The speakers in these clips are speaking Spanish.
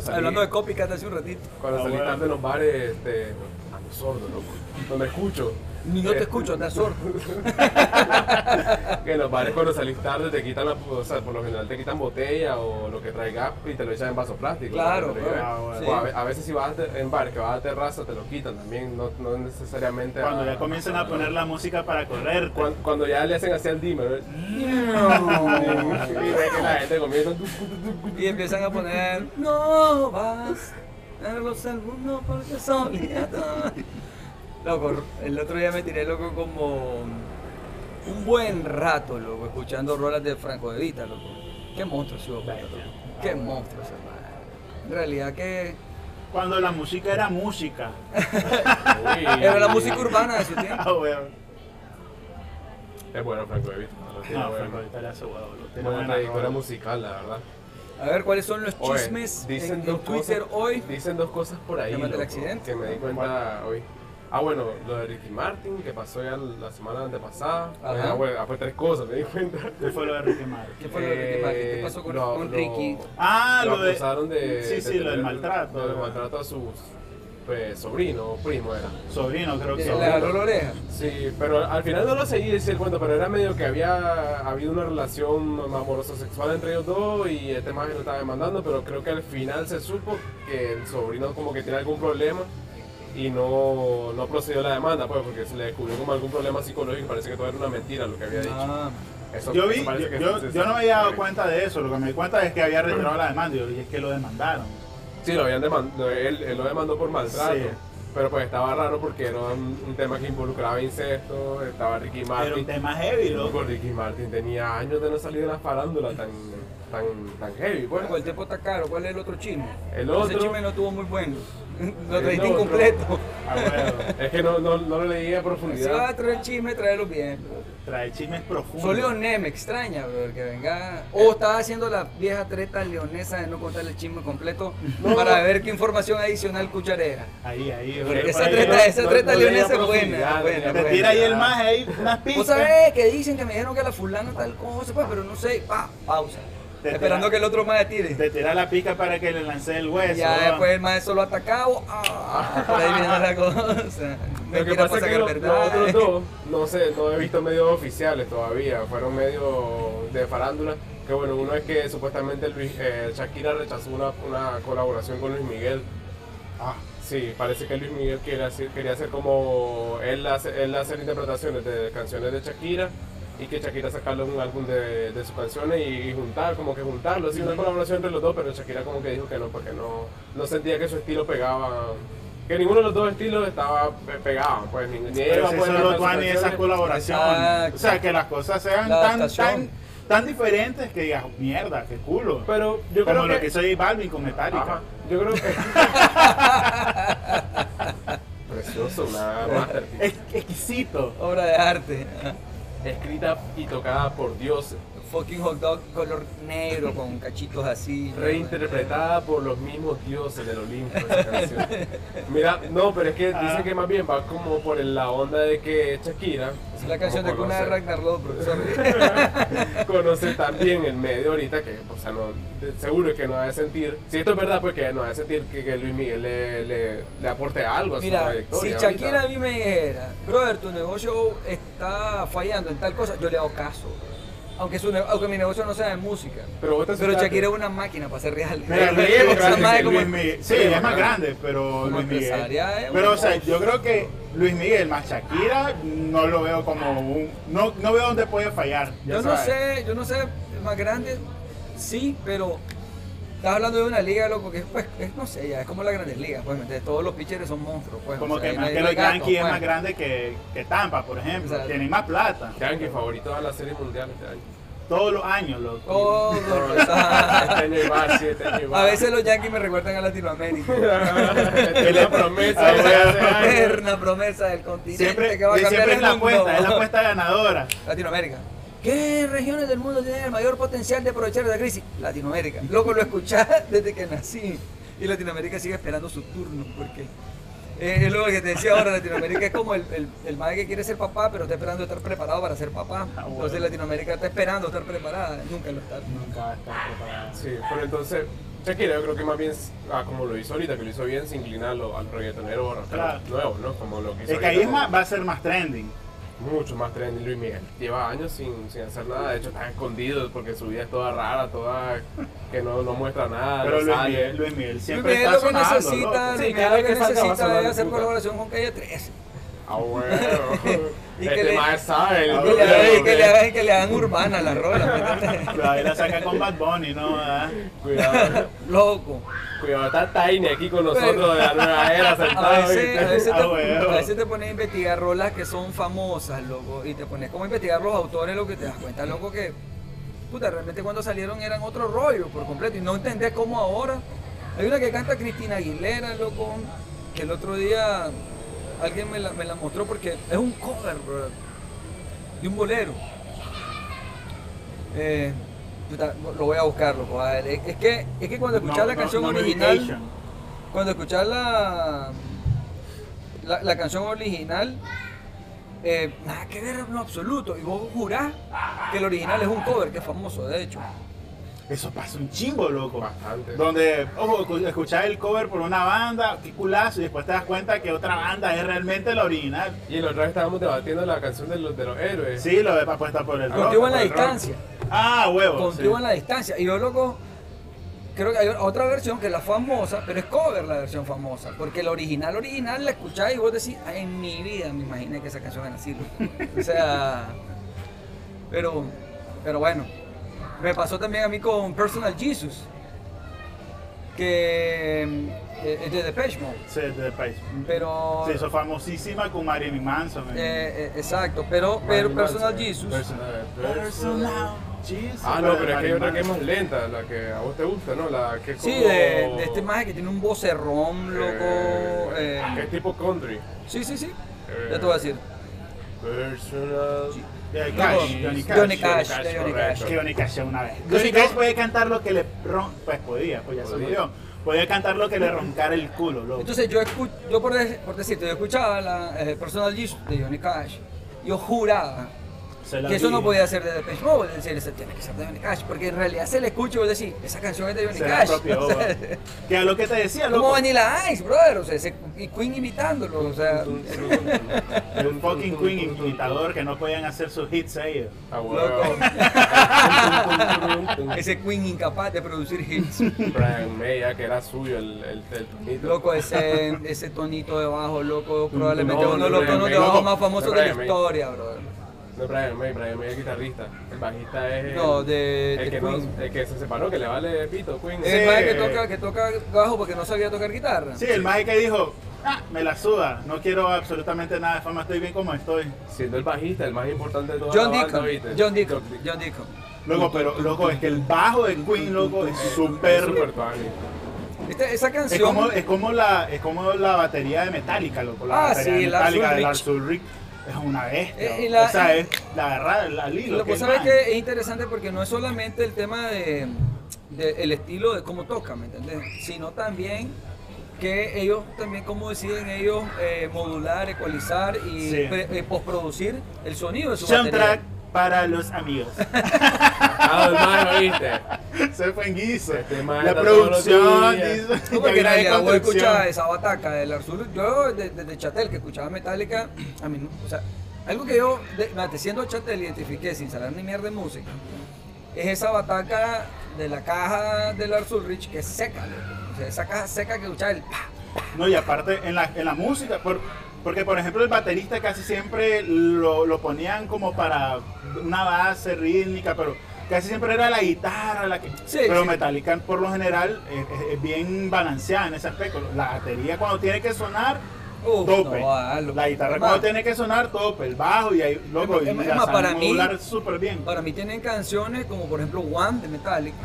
cuando salí, Hablando de copycat hace un ratito. cuando Ah, salí bueno. en los bares, este, ando sordo, loco. No me escucho. Ni yo te Eh, escucho, andas sordo. Que en los bares cuando salís tarde te quitan la, o sea, por lo general te quitan botella o lo que traigas y te lo echan en vaso plástico. Claro, sí. a, ve- a veces si vas en bares que vas a terraza te lo quitan también, no, no necesariamente. Cuando a- ya comienzan a poner la música para correr. Cuando, cuando ya le hacen así al dimmer, y ve que la gente comienza. Y empiezan a poner, no vas a los al mundo porque solía Loco, el otro día me tiré loco como un buen rato, loco, escuchando rolas de Franco de Vita, loco. Qué monstruo ese de loco. Qué monstruo ese. En realidad que Cuando la música era música. era la música urbana de su tiempo. Ah, weón. Es bueno Franco de Vita. No, bueno. Franco hace huevo, lo tiene Buena trayectoria musical, la verdad. A ver, ¿cuáles son los Oye, chismes dicen en, Twitter cosas- hoy? Dicen dos cosas por ahí. Loco, accidente. Que me di cuenta hoy. Ah, bueno, lo de Ricky Martin, que pasó ya la semana antepasada. Ajá. Ah, bueno, ah, fue tres cosas, me di cuenta. ¿Qué fue lo de Ricky Martin? ¿Qué fue lo de Ricky Martin? ¿Qué Eh, pasó con, lo- con lo- Ricky? Ah, lo lo de. acusaron de. Sí, de sí, lo del maltrato. Lo del maltrato a sus pues, sobrino o primo era. Sobrino, creo que ¿Le jaló la oreja? Sí, pero al final no lo seguí decir el cuento, pero era medio que había habido una relación amorosa sexual entre ellos dos y este más lo estaba demandando, pero creo que al final se supo que el sobrino como que tiene algún problema y no, no procedió la demanda, pues porque se le descubrió como algún problema psicológico y parece que todo era una mentira lo que había dicho. Ah, Eso, Yo vi, yo, no me había dado cuenta de eso, lo que me di cuenta es que había retirado la demanda y es que lo demandaron. Sí, lo habían demandado, él, él lo demandó por maltrato. Sí. Pero pues estaba raro porque era un, un tema que involucraba incesto, estaba Ricky Era Martin. un tema heavy, Loco. Ricky Martin tenía años de no salir de la farándula tan, tan, tan heavy, pues. Bueno, el tiempo está caro. ¿Cuál es el otro chisme? El Ese otro- chisme no estuvo muy bueno. Lo El trajiste otro- incompleto. Ah, bueno. Es que no, no, no lo leí a Si vas profundidad. a traer chisme, tráelo bien. Trae chismes profundos. Soy leonés, me extraña, bro, que venga. O estaba haciendo la vieja treta leonesa de no contarle el chisme completo para ver qué información adicional cucharea. Ahí, ahí. Porque esa ahí. treta, esa no- treta no leonesa es profundidad, buena, buena, Te tira ahí el más ahí, unas Vos pistas. sabés que dicen que me dijeron que la fulana tal cosa, pues, pero no sé. Pa, pausa. Te Esperando tira- que el otro más tire. Te tira la pica para que le lance el hueso. Ya ¿no? después el maestro lo atacado. Ah, por ahí viene la cosa. Lo que pasa es que lo- los verdad. otros dos, no sé, no he visto medios oficiales todavía, fueron medios de farándula. Que bueno, uno es que supuestamente Luis, eh, Shakira rechazó una, una colaboración con Luis Miguel. Ah, Sí, parece que Luis Miguel quería hacer, quería hacer como él, hace- él hacer interpretaciones de canciones de Shakira y que Shakira sacarle un álbum de, de sus canciones y, y juntar, como que juntarlo, así una colaboración entre los dos, pero Shakira como que dijo que no, porque no, no sentía que su estilo pegaba, que ninguno de los dos estilos estaba pe- pegaban, pues ni, ni Pero si cantar tú sus ni esa colaboración. Exacto. O sea, que las cosas sean La tan, tan, tan diferentes que digas, mierda, qué culo. Pero yo Como creo lo que... que soy Balvin con Metallica. Ajá, yo creo que... Precioso, una masterpiece. Exquisito. Obra de arte. Escrita y tocada por Dios Fucking hot dog color negro con cachitos así. Reinterpretada por los mismos dioses del Olimpo esa canción. Mira, no, pero es que Ah. dicen que más bien va como por la onda de que Shakira Es la canción de cuna de Ragnar profesor. conoce también el medio ahorita que, o sea, no, seguro que no va a sentir, si esto es verdad, pues que no va a sentir que, que Luis Miguel le, le, le aporte algo a su Mira, si trayectoria. Shakira a ahorita. mí me dijera, brother, tu negocio está fallando en tal cosa, yo le hago caso. Aunque, su aunque mi negocio no sea de música. Pero Pero Shakira es una máquina para ser real. Mira, Luis Miguel es Más Luis sí, es más grande, pero Luis Miguel. Pero, o sea, yo creo que Luis Miguel más Shakira no lo veo como un. No, no veo dónde puede fallar. Yo no sé, yo no sé, más grande, sí, pero estás hablando de una liga, loco, que es, pues, es, no sé, ya es como la grandes ligas, pues, ¿me entiendes? todos los pitchers son monstruos, pues. Como o sea, que más que los Yankees es pues. más grande que, que Tampa, por ejemplo. Exacto. Tienen más plata. Yankee favorito de la serie mundial este año. Todos los años, loco. Todos, No, o sea, este año iba, sí, este año iba. a veces los Yankees me recuerdan a Latinoamérica. es la promesa años. Eterna promesa del continente Siempre, que va a cambiar siempre es la apuesta, es la apuesta ganadora. Latinoamérica. ¿Qué regiones del mundo tienen el mayor potencial de aprovechar la crisis? Latinoamérica. Loco, lo escuchás desde que nací. Y Latinoamérica sigue esperando su turno. Porque eh, es lo que te decía ahora, Latinoamérica es como el, el, el madre que quiere ser papá, pero está esperando estar preparado para ser papá. Ah, bueno. Entonces Latinoamérica está esperando estar preparada. Nunca lo está. Nunca va a estar preparado. Sí, pero entonces, Shakira yo creo que más bien, ah, como lo hizo ahorita, que lo hizo bien, se inclina a lo- al reggaetonero rapero Claro. nuevo, ¿no? Como lo que hizo Es que ahí es ahorita, más- va a ser más trending. Mucho más trendy Luis Miguel. Lleva años sin, sin hacer nada, de hecho está escondido porque su vida es toda rara, toda que no, no muestra nada, Pero no Luis sale. Miguel, Luis Miguel Luis siempre Miguel está lo que sonando, necesita. Luis Sí, Miguel cada lo vez que que necesita es hacer colaboración con Calle 13. Ah, bueno. Y que le- Ah, hagan, que, le hagan, urbana la rola, ¿me entiendes? Pero ahí la saca con Bad Bunny, ¿no? ¿verdad? Cuidado, Loco. cuidado, está Tiny aquí con nosotros de la nueva era A sentado. a, veces Ah, te, a veces te pones a investigar rolas que son famosas, loco, y te pones como a investigar los autores, lo que te das cuenta, loco, que puta, realmente cuando salieron eran otro rollo por completo, y no entendés cómo ahora. Hay una que canta Cristina Aguilera, loco, que el otro día alguien me la, me la mostró porque es un cover, bro, de un bolero. Eh, lo voy a buscar, loco. a ver, es, que, es que cuando escuchas No, la no, canción no original cuando escuchas la, la, la canción original, eh, nada que ver en lo absoluto. Y vos jurás que el original es un cover, que es famoso, de hecho. Eso pasa un chingo, loco. Bastante. Donde, ojo, escu- escuchás el cover por una banda, qué culazo, y después te das cuenta que otra banda es realmente la original. Y la otra vez estábamos debatiendo la canción de los, de los héroes. Sí, lo de apuesta por el rock. Contigo en la distancia. Ah, huevo. Contigo sí. en la distancia. Y yo, loco, creo que hay otra versión que es la famosa, pero es cover la versión famosa. Porque la original, original, la escuchás y vos decís, "Ay, en mi vida me imaginé que esa canción era así. loco". o sea, pero, pero bueno. Me pasó también a mí con Personal Jesus. Que eh, es de Depeche Mode. Sí, de país. Pero. Se hizo famosísima con Marilyn Manson. eh, eh, exacto, pero, pero Personal Manson. Jesus. Personal, Personal Jesus. Ah, no, pero es que hay otra que es más lenta, la que a vos te gusta, ¿no? La que es como... Sí, de, de este maje que tiene un vocerrón, loco. Eh, eh, que es tipo country. sí, sí, sí. Eh, Ya te voy a decir. Personal... Sí. Johnny Cash. Johnny Cash. Johnny Cash, Johnny. Cash. Johnny Cash una vez. Johnny Cash puede cantar lo que le ron... Pues podía, pues ya se murió. Podía cantar lo que le roncara el culo, loco. Entonces yo, escu- yo por, de- por decirte, yo escuchaba la eh, Personal de Johnny Cash. Yo juraba que eso no podía ser de Depeche Mode, es decir, ese tiene que ser de Johnny Cash, porque en realidad se le escucha y vos decís, esa canción es de Johnny Se la Cash. apropió, O sea, va. Que a lo que te decía, como loco. Vanilla Ice, brother, o sea, ese, y Queen imitándolo, o sea, El fucking Queen imitador que no podían hacer sus hits ellos. Ah, huevo. ese Queen incapaz de producir hits. Brian May, ya que era suyo el, el, el tonito. Loco, ese, ese tonito de bajo, loco, probablemente No, uno de los tonos de bajo loco. más famosos de la historia, brother. No Brian May, Brian May es guitarrista. El bajista es el, No, de- el, de que no- Queen. el que se separó, que le vale pito, Queen. Es Sí. el maje que toca, que toca bajo porque no sabía tocar guitarra. Sí, el maje que dijo, ah, me la suda, no quiero absolutamente nada de fama, estoy bien como estoy. Siendo el bajista, el más importante de toda John Deacon. John Deacon, John Deacon. Loco, pero loco, es que el bajo de Queen, loco, es Es súper... Este- esa Es canción, como, es, como la, es como la batería de Metallica, loco. La Ah, batería sí, de Metallica de. Lars Ulrich es una bestia. Eh, y la- o sea, es la agarrada al hilo. lo que que es sabes que es interesante porque no es solamente el tema de, de el estilo de cómo toca, ¿me entiendes? Sino también que ellos también cómo deciden ellos eh, modular, ecualizar y Sí. pre- eh, postproducir el sonido de su Soundtrack batería. Para los amigos. Ah, hermano, ¿viste? Se fue en guiso. Este La producción, porque realidad vos escuchabas esa bataca del Arzul. Yo desde de, Chatel, que escuchaba Metallica, a mí, o sea, algo que yo, de, siendo Chatel, identifiqué sin saber ni mierda de música, es esa bataca de la caja del Arzul Rich que es seca, o sea, esa caja seca que escuchaba el pa. No, y aparte en la, en la música, por- porque por ejemplo el baterista casi siempre lo, lo ponían como para una base rítmica, pero casi siempre era la guitarra la que... Sí, pero sí. Metallica por lo general es, bien balanceada en ese aspecto. La batería cuando tiene que sonar, Uf, tope. no, la guitarra cuando más, tiene que sonar, tope. El bajo y ahí, loco, Es y es más, para mí- súper bien. Para mí tienen canciones como por ejemplo One de Metallica,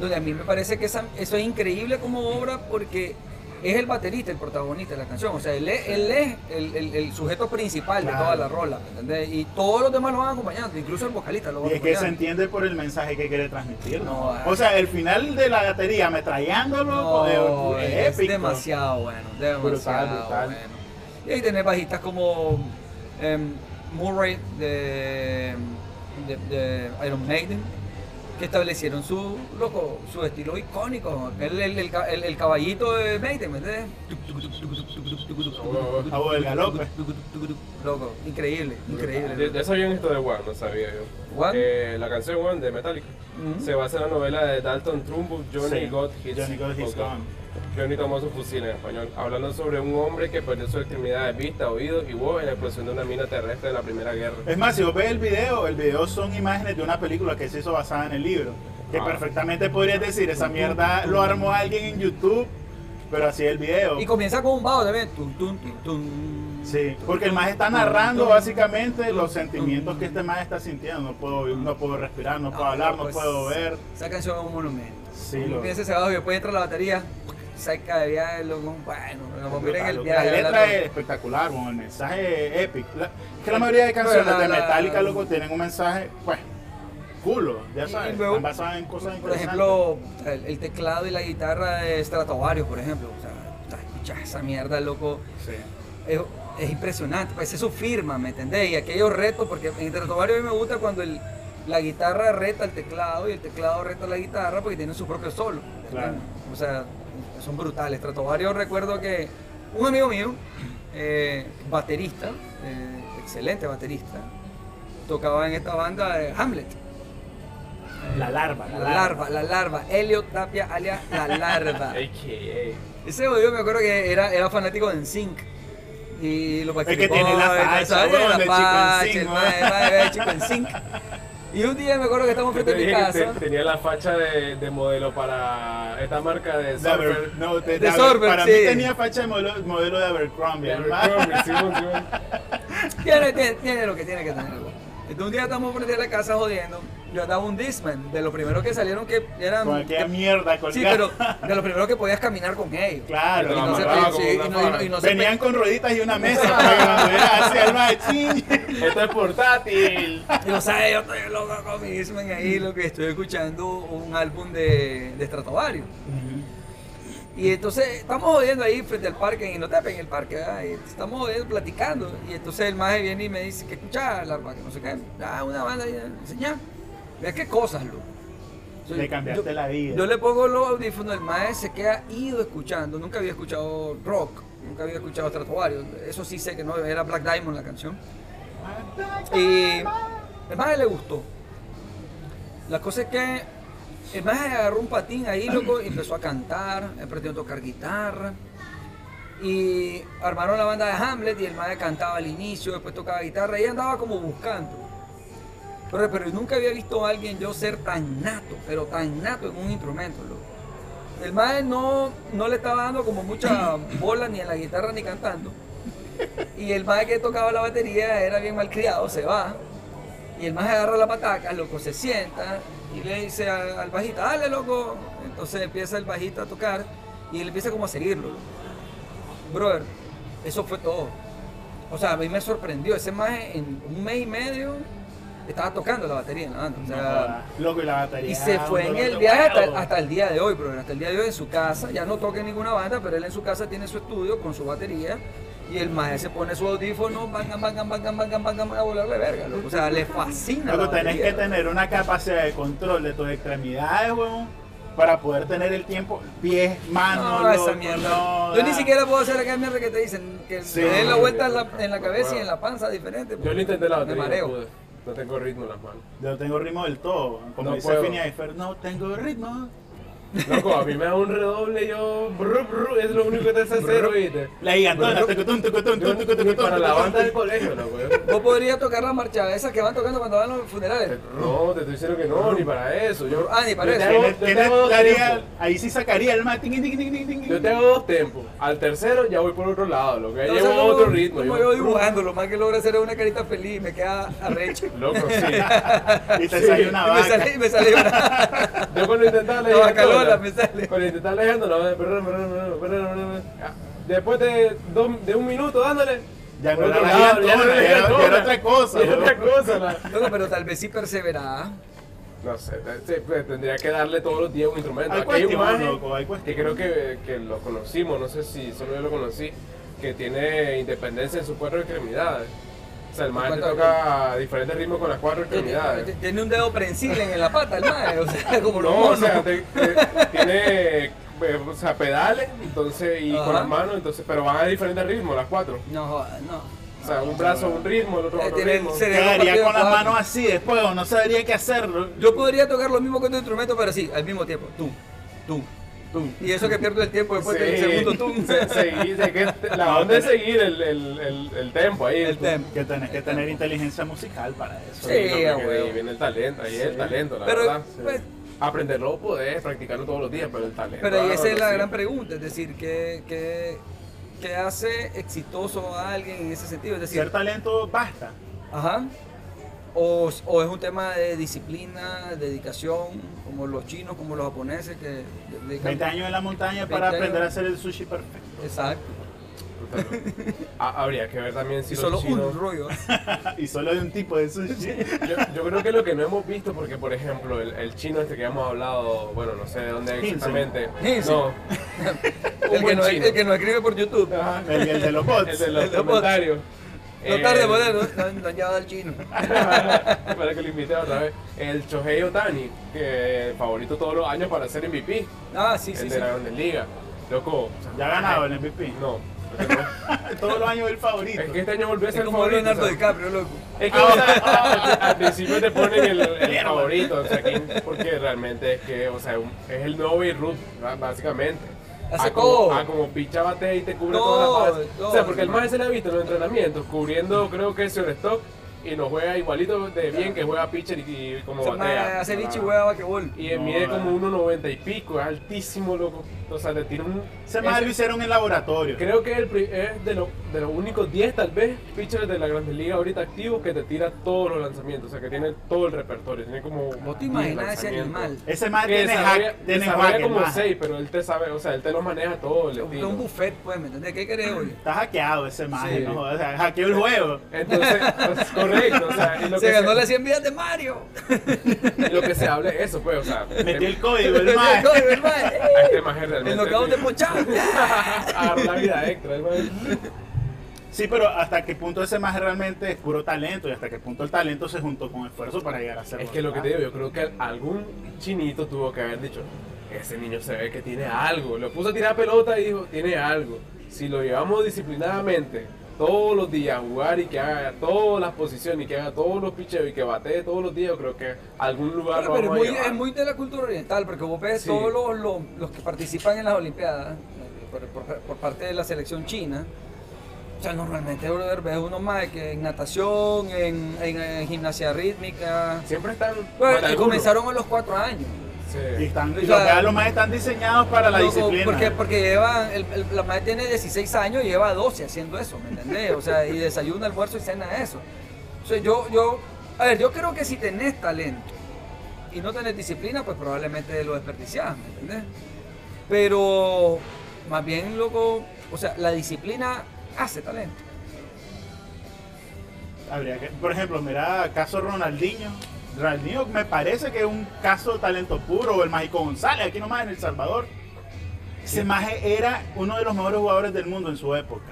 donde a mí me parece que esa- eso es increíble como obra porque es el baterista el protagonista de la canción, o sea, él es, él es el, el- el sujeto principal de toda la rola, ¿me entendés? Y todos los demás lo van acompañando, incluso el vocalista lo va Y es que se entiende por el mensaje que quiere transmitir. ah. o sea, el final de la batería ametrallándolo No, es, es, épico. demasiado bueno, demasiado Brutal, brutal. bueno. Y ahí tenés bajistas como em, Murray de, de, de Iron Maiden, que establecieron su, loco, su estilo icónico. El, el, el, ca- el- el caballito de Maiden, ¿me entiendes? Del galope. Loco, increíble, increíble. De, de eso habían esto de One, no sabía yo. One? Eh, la canción One de Metallica se basa en la novela de Dalton Trumbo, Johnny Sí. Got His Johnny Got His Gun. Tomó su fusil en español, hablando sobre un hombre que perdió su extremidad de vista, oídos y voz en la explosión de una mina terrestre en la Primera Guerra. Es más, si vos ves el video, el video son imágenes de una película que se hizo basada en el libro. Que Ah. perfectamente podrías decir, esa mierda lo armó alguien en YouTube, pero así es el video. Y comienza con un bajo también. Tum, tum, tum, tum. Sí, porque el más está narrando básicamente los sentimientos que este más está sintiendo. No puedo, no puedo respirar, no puedo hablar, no pues, puedo ver. Esa canción es un monumento. Sí, lo- piensa ese bajo y después entra la batería. Saca de loco. Bueno, nos miren el La letra es espectacular, bueno, el mensaje es épico. La- es que la mayoría de canciones la- de Metallica, loco, tienen un mensaje, pues, culo, ya Y sabes, luego, están basadas en cosas Por ejemplo, el, el teclado y la guitarra de Stratovarius, por ejemplo. O sea, escuchas esa mierda, loco. Sí. Es, es impresionante, pues es su firma, ¿me entendés? Y aquellos retos, porque en Stratovarius a mí me gusta cuando el- la guitarra reta el teclado y el teclado reta la guitarra porque tienen su propio solo. Claro. O sea, son brutales. Stratovarius recuerdo que un amigo mío, eh, baterista, eh, excelente baterista, tocaba en esta banda de Hamlet. La larva, La larva, la larva. Elliot Tapia alias La Larva. AKA. Ese jodido me acuerdo que era, era fanático de NSYNC. Y lo que tiene la facha, chico NSYNC, el mae- el Y un día me acuerdo que estamos frente te a mi casa. te- tenía la facha de, de modelo para esta marca de surfer. no, de- De de Aber- Sorber, para sí. mí tenía facha de modelo, modelo de Abercrombie. Abercrombie, Simón. Tiene, tiene, tiene lo que tiene que tener. Entonces un día estamos frente a la casa jodiendo. Yo andaba un Discman, de los primeros que salieron que eran. Con aquella mierda colgada. Sí, pero de los primeros que podías caminar con ellos. Claro, Y no se, sí, y no- y no- Venían con rueditas y una mesa para que cuando era hacia el mae, ching. Esto es portátil. Y no sabes, yo estoy loco con mi Discman ahí, lo que estoy escuchando un álbum de, de Stratovarius. Y entonces estamos jodiendo ahí frente al parque, en Inotepe, en el parque, ¿verdad? Y estamos jodiendo, platicando. Y entonces el maje viene y me dice, ¿qué escuchas, Larva? Que no sé qué. Ah, una banda ahí, enseñá. Vea qué cosas, loco. Le cambiaste yo- la vida. Yo le pongo los audífonos, el maje se queda ido escuchando. Nunca había escuchado rock, nunca había escuchado Stratovarius. Eso sí sé que no, era Black Diamond la canción. Y el maje le gustó. La cosa es que el maje agarró un patín ahí, loco, y empezó a cantar, aprendió a tocar guitarra. Y armaron la banda de Hamlet y el maje cantaba al inicio, después tocaba guitarra y andaba como buscando. Pero, pero nunca había visto a alguien yo ser tan nato, pero tan nato en un instrumento, loco. El maje no, no le estaba dando como mucha bola ni en la guitarra ni cantando. Y el maje que tocaba la batería era bien malcriado, se va. Y el maje agarra la pataca, loco, se sienta y le dice al, bajista, dale, loco. Entonces empieza el bajista a tocar y él empieza como a seguirlo. Brother, eso fue todo. O sea, a mí me sorprendió. Ese maje en un mes y medio estaba tocando la batería en la banda. O sea. Loco, y la batería. y se fue en el viaje hasta el día de hoy, brother. Hasta el día de hoy en su casa. Ya no toca en ninguna banda, pero él en su casa tiene su estudio con su batería. Y el maje se pone su audífono, bangan, bangan, bangan, bangan, bangan, a volarle verga. loco. O sea, le fascina. Loco, la tenés batería, que tener una capacidad de control de tus extremidades, weón, para poder tener el tiempo, pies, manos, No, esa mierda. no, Yo ni siquiera puedo hacer aquella mierda que te dicen, que Sí. te den la vuelta en la, en la cabeza y en la panza diferente. Yo lo intenté la Me batería, mareo. no pude. No tengo ritmo en las manos. Yo no tengo ritmo del todo. Como No dice Ferb, no tengo ritmo. Loco, a mí me da un redoble yo. es lo único que te hace hacer, oíste. La gigantona, tucutún, ni tucutún, para la banda del colegio, loco. yo- Vos podrías tocar la marcha esas que van tocando cuando van a los funerales. No, te estoy diciendo que no, ni para eso. Yo, Ah, ni para yo eso. ahí sí sacaría el ting. Yo te hago dos tempos. Al tercero ya voy por otro lado, lo que llevo como- otro ritmo. Yo dibujando, lo más que logro hacer es una carita feliz, me queda arrecho. Loco, sí. Y te Sí. sale una vaca. y me sale una. Yo cuando intentaba La bacalola me sale. Cuando intentaba leyendo, no, perdón, perdón, perdón, perdón, perdón. Ah, Después de, dos- de un minuto dándole. Ya no era lado, no era la era- otra cosa, Era otra cosa. la- Loco, pero tal vez sí perseverará. No sé, te- te- pues, tendría que darle todos los días un instrumento. Hay Aquí hay un loco, hay que creo que, que lo conocimos, no sé si solo yo lo conocí, que tiene independencia en sus cuatro extremidades. Sea, el maestro ¿Cuánto- toca diferentes ritmos con las cuatro extremidades. Tiene un dedo prensible en la pata, el mae, o sea, como los No, o monos. sea, te- te- tiene eh, o sea, pedales, entonces, y Ajá. con las manos, entonces, pero van a diferentes ritmos, las cuatro. No, no. O sea, un brazo un ritmo, el otro Eh, otro ritmo. Quedaría con las manos así después, o no sabría qué hacerlo. Yo podría tocar lo mismo que tu instrumento, pero sí, al mismo tiempo. Tum, tum, tum. Y eso que pierdo el tiempo después del Sí, segundo tum. se- seguir, de que la onda es seguir el, el, el, el tempo ahí. El tempo. Que tenés que tener inteligencia musical para eso. Sí, ahí viene el talento, ahí es el talento, la Pero, verdad. pues, Aprenderlo podés, practicarlo todos los días, pero el talento. pero ahí esa es la sí. gran pregunta, es decir, ¿qué, qué, qué hace exitoso a alguien en ese sentido? Es decir, Ser talento basta. Ajá. O, o es un tema de disciplina, dedicación, como los chinos, como los japoneses que dedican- 20 años en la montaña 20 para años. aprender a hacer el sushi perfecto. Exacto. Ah, habría que ver también si Y los solo chinos... un rollo. y solo de un tipo de sushi. Yo, yo creo que lo que no hemos visto, porque por ejemplo el, el chino este que hemos hablado, bueno, no sé de dónde exactamente. Hinsen. No. El que, no, chino. el que no escribe por YouTube. Ajá. El, el de los bots. El de los El de los comentarios. No tarde, El- bueno, no, no han llevado al chino. para que lo invite otra vez. El Shohei Otani, que favorito todos los años para ser MVP. Ah, sí, el sí, de sí. la Grandes Ligas. Loco. Ya ha ganado el MVP. No. Todos los años el favorito. Es que este año volvió a Es ser como favorito. Leonardo DiCaprio, loco. Es que o sea, al principio te ponen el, el favorito, o sea, que- porque realmente es que, o sea, es el nuevo Beirut, básicamente. Hace a como, todo. a como picha bate y te cubre Todo, toda la base. todo. O sea, porque el más se le ha visto en los entrenamientos, cubriendo, creo que es stock y nos juega igualito de bien que juega pitcher y, y como Se me batea. hace bicho y juega basquetbol. Y No, mide como 1.90 y pico, es altísimo, loco. O sea, le tira un. Ese más lo hicieron en laboratorio. Creo que el pri- es de, lo- de los únicos 10 tal vez pitchers de la Grandes Ligas ahorita activos que te tira todos los lanzamientos, o sea que tiene todo el repertorio, tiene como... ¿Vos te 10 imaginas ese animal? Ese más tiene hack, tiene hack, como más. 6, pero él te sabe, o sea, él te lo maneja todo el Es un buffet, pues, ¿me entendés? ¿Qué querés hoy? Está hackeado ese Sí. ¿no? O sea, hackeó el juego. Entonces, pues, correcto, o sea, y lo, Se que ganó se, las 100 vidas de Mario. lo que se habla es eso, pues, o sea, Metió el este- código, el más. Coño, el mae. a este maje realmente... El knockout de Pochán. Agarró la vida extra, el maje. Sí, pero hasta qué punto ese más realmente es puro talento y hasta qué punto el talento se juntó con esfuerzo para llegar a ser. Es que lo que te digo, yo creo que algún chinito tuvo que haber dicho, ese niño se ve que tiene algo. Lo puso a tirar pelota y dijo, tiene algo. Si lo llevamos disciplinadamente todos los días a jugar y que haga todas las posiciones y que haga todos los picheos y que batee todos los días, yo creo que algún lugar Pero, lo pero es, muy, a es muy de la cultura oriental, porque vos ves Sí. todos los, los, los que participan en las Olimpiadas, por, por- por parte de la selección china. O sea, normalmente, brother, ves unos más que en natación, en, en, en gimnasia rítmica. Siempre están... Bueno, comenzaron a los cuatro años. Y, Sí. están, y O sea, los veas, los más están diseñados para la Loco, disciplina. Porque, porque lleva, el, el- la madre tiene 16 años y lleva 12 haciendo eso, ¿me entendés? O sea, y desayuna, almuerzo y cena eso. O sea, yo, yo, a ver, yo creo que si tenés talento y no tenés disciplina, pues probablemente lo desperdiciás, ¿me entendés? Pero, más bien, loco, o sea, la disciplina hace talento. Habría que, por ejemplo, mira, caso Ronaldinho. Ronaldinho me parece que es un caso de talento puro, o el Mágico González, aquí nomás en El Salvador. Ese Maje era uno de los mejores jugadores del mundo en su época.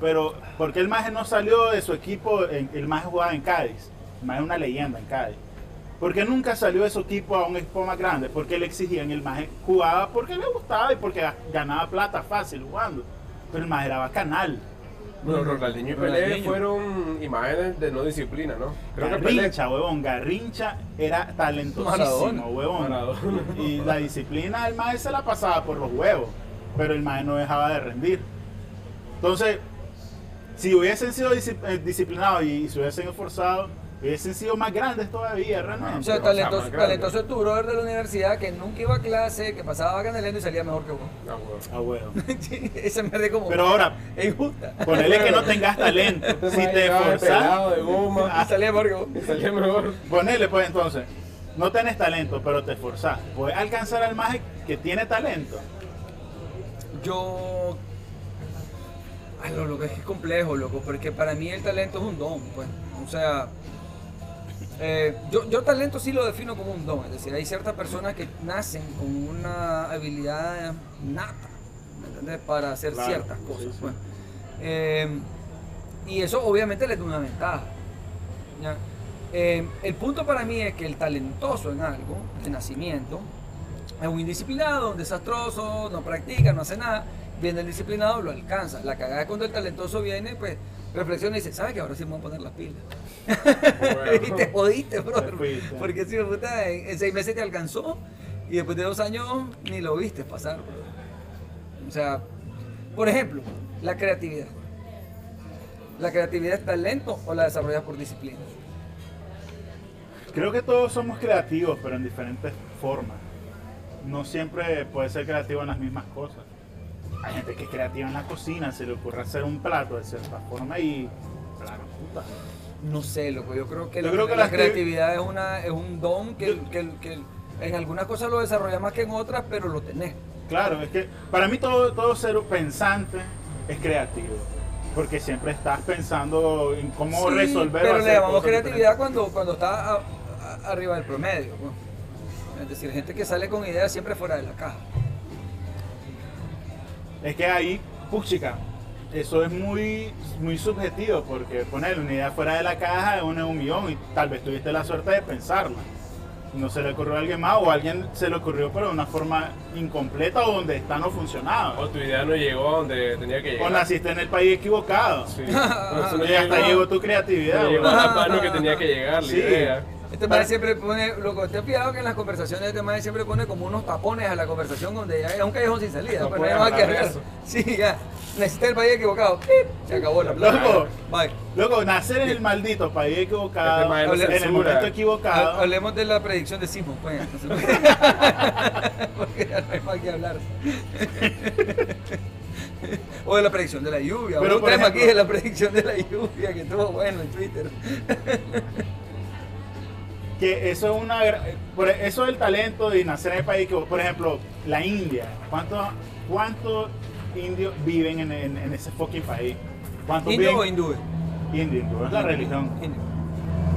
Pero, ¿por qué el Maje no salió de su equipo? en- El Maje jugaba en Cádiz. El Maje es una leyenda en Cádiz. ¿Por qué nunca salió de su equipo a un equipo más grande? Porque le exigían, el Maje jugaba porque le gustaba y porque ganaba plata fácil jugando. Pero el Maje era bacanal. Bueno, Ronaldinho y Pelé Ronaldinho. fueron imágenes de no disciplina, ¿no? Creo que Pelé... Garrincha, huevón. Garrincha era talentosísimo, huevón. Maradona. Y la disciplina del maestro se la pasaba por los huevos. Pero el maestro no dejaba de rendir. Entonces, si hubiesen sido eh, disciplinados y se hubiesen esforzado, hubiesen sido más grandes todavía, O realmente. o sea, talentoso, es tu brother de la universidad que nunca iba a clase, que pasaba canelendo y salía mejor que vos. Ah, bueno. Ah, huevo. Esa me de como... Pero ahora, es injusta. ponele que no tengas talento. Si te esforzas, pelado, de goma, Y salía mejor que vos. y salía mejor. ponele pues entonces. No tenés talento, pero te esforzás. Puedes alcanzar al maje que tiene talento. Yo. Ay, lo, lo que es complejo, loco, porque para mí el talento es un don, pues. O sea, eh, yo, yo talento sí lo defino como un don, es decir, hay ciertas personas que nacen con una habilidad nata, ¿me entiendes? Para hacer Claro, ciertas cosas, sí, sí. pues. Eh, y eso obviamente les da una ventaja. ¿ya? Eh, el punto para mí es que el talentoso en algo, de nacimiento, es un indisciplinado, un desastroso, no practica, no hace nada. Viene el disciplinado, lo alcanza. La cagada es cuando el talentoso viene, pues reflexiona y dice, ¿sabes que ahora sí me voy a poner las pilas? y te jodiste, bro. Te fuiste. Porque si puta, en, en seis meses te alcanzó y después de dos años ni lo viste pasar. O sea, por ejemplo, la creatividad. ¿La creatividad es talento o la desarrollas por disciplina? Creo que todos somos creativos, pero en diferentes formas. No siempre puede ser creativo en las mismas cosas. Hay gente que es creativa en la cocina, se le ocurre hacer un plato de cierta forma y. Claro, puta. No sé, loco. Yo creo que, Yo la, creo que la la cre- creatividad es, una, es un don que, Yo- que- que en algunas cosas lo desarrollas más que en otras, pero lo tenés. Claro, es que para mí todo, todo ser pensante es creativo. Porque siempre estás pensando en cómo Sí, resolver. Pero le llamamos creatividad cuando, cuando está a- a- arriba del promedio. pues. Es decir, gente que sale con ideas siempre fuera de la caja. Es que ahí, puchica, eso es muy, muy subjetivo porque poner una idea fuera de la caja es una un millón y tal vez tuviste la suerte de pensarla. No se le ocurrió a alguien más o a alguien se le ocurrió pero de una forma incompleta o donde esta no funcionaba. O tu idea no llegó a donde tenía que O llegar. naciste en el país equivocado. Sí. No Y hasta llegó, llegó tu creatividad. no llegó a la mano que tenía que llegar, la Sí. idea. Este man siempre pone, loco, te has fijado que en las conversaciones este man siempre pone como unos tapones a la conversación donde ya es un callejón sin salida, No pues no hay más que eso. Sí, ya. Necesité el país equivocado. ¡Pip! Se acabó la plata. Loco. Bye. Luego, nacer en el maldito país equivocado, Este en el momento Ha- equivocado. Hablemos de la predicción de Simon, pues. Porque ya no hay más que hablar. o de la predicción de la lluvia. Pero, un tema ejemplo- aquí de la predicción de la lluvia que estuvo bueno en Twitter. que eso es una e, eso del talento y nacer en el país que por ejemplo la India cuántos cuántos indios viven en, en- en ese fucking país cuántos ¿Indio o viven hindú? indio hindú, es la religión Indio.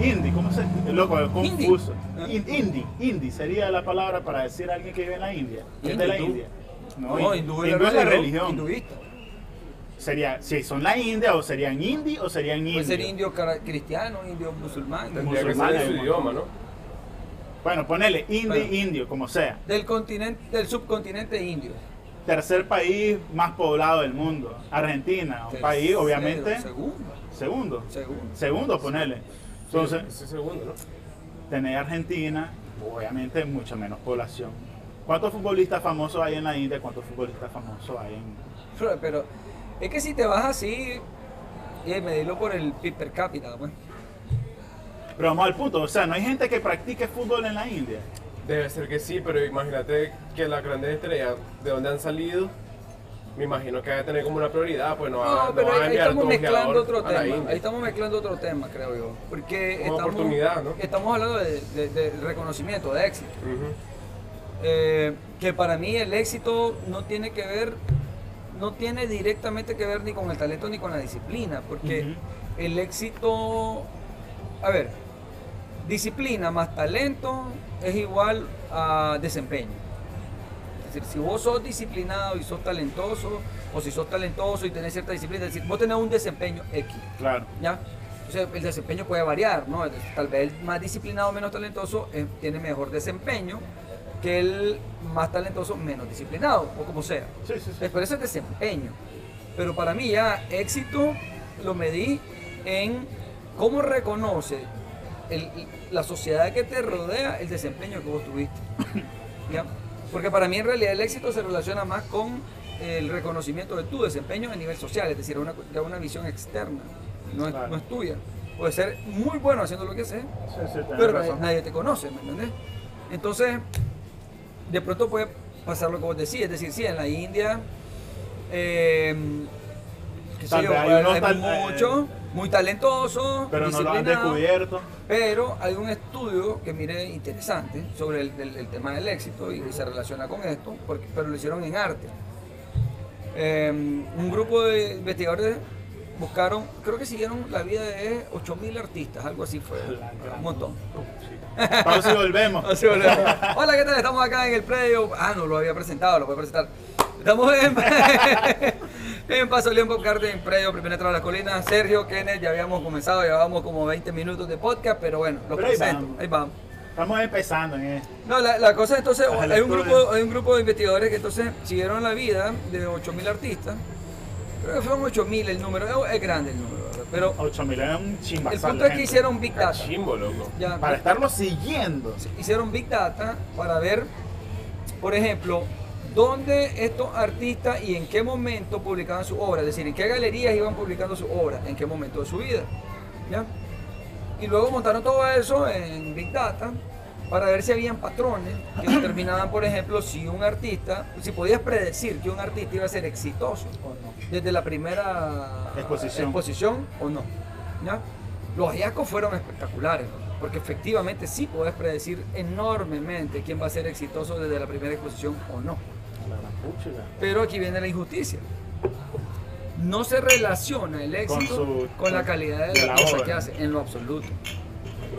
hindi cómo se loco es confuso Ah. In- hindi hindi sería la palabra para decir a alguien que vive en la India es de la. India No, hin- hindú, es la religión Hinduista. Sería si son la India o serían hindi o serían Puede indios ser indio cristiano, indio musulmán. Tendría que ser su idioma, ¿no? bueno ponele hindi Bueno. indio como sea Del continente, del subcontinente indio. tercer país más poblado del mundo. Argentina, un país obviamente Segundo. segundo. Segundo. Segundo, ponele. Entonces, Sí, segundo, ¿no? tener Argentina, obviamente mucha menos población. ¿Cuántos futbolistas famosos hay en la India? ¿Cuántos futbolistas famosos hay en...? Pero, pero es que si te vas así, y medirlo por el PIB per cápita, pues. Pero vamos al punto, o sea, no hay gente que practique fútbol en la India. Debe ser que sí, pero imagínate que las grandes estrellas de donde han salido, me imagino que debe tener como una prioridad, pues no, va- No, no pero van a ahí, ahí enviar estamos mezclando otro tema. Ahí estamos mezclando otro tema, creo yo. Porque estamos, oportunidad, ¿no? estamos hablando de, de- de reconocimiento, de éxito. Eh, que para mí el éxito no tiene que ver, no tiene directamente que ver ni con el talento ni con la disciplina, porque el éxito, a ver, disciplina más talento es igual a desempeño. Es decir, si vos sos disciplinado y sos talentoso, o si sos talentoso y tenés cierta disciplina, es decir, vos tenés un desempeño X. Claro. ¿ya? Sea, el desempeño puede variar, ¿no? Tal vez el más disciplinado o menos talentoso eh, tiene mejor desempeño que el más talentoso menos disciplinado, o como sea. Sí, sí, sí. Pero eso es desempeño. Pero para mí ya éxito lo medí en cómo reconoce el- la sociedad que te rodea el desempeño que vos tuviste. ¿Ya? Porque para mí en realidad el éxito se relaciona más con el reconocimiento de tu desempeño a nivel social, es decir, una, ya una visión externa, no es, Claro. no es tuya. Puedes ser muy bueno haciendo lo que haces, pero razón. nadie te conoce, ¿me entendés? Entonces, de pronto puede pasar lo que vos decís, es decir, sí, en la India, eh, qué sé yo, hay unos mucho, muy talentoso, Pero no lo han descubierto. pero hay un estudio que mire interesante sobre el, el- el tema del éxito y, y se relaciona con esto, porque, pero lo hicieron en arte. Eh, un grupo de investigadores buscaron, creo que siguieron la vida de 8.000 artistas, algo así fue, un montón. Pausa y volvemos. Hola, ¿qué tal? Estamos acá en el predio. Ah, no lo había presentado, lo voy a presentar. Estamos en, En Paso León Pop Garden, Predio, primera entrada a la colina. Sergio, Kenneth, ya habíamos comenzado, llevábamos como 20 minutos de podcast, pero bueno, los Pero ahí presento. vamos. Ahí vamos. Estamos empezando en esto. No, la, la cosa es entonces, Las hay un, grupo, hay un grupo de investigadores que entonces siguieron la vida de 8.000 artistas. Creo que fueron 8.000 el número, es grande el número, pero 8000 es un el punto es que hicieron Big Data. Chimbo, loco. Ya, Para estarlo siguiendo. hicieron Big Data para ver, por ejemplo, dónde estos artistas y en qué momento publicaban su obra, es decir, en qué galerías iban publicando su obra, en qué momento de su vida. ¿ya? Y luego montaron todo eso en Big Data para ver si habían patrones que determinaban, por ejemplo, si un artista, si podías predecir que un artista iba a ser exitoso o no, desde la primera Exposición. exposición o no. ¿ya? Los hallazgos fueron espectaculares, porque efectivamente sí podés predecir enormemente quién va a ser exitoso desde la primera exposición o no. Pero aquí viene la injusticia. No se relaciona el éxito su- con la calidad de de la, la cosa obra. que hace, en lo absoluto.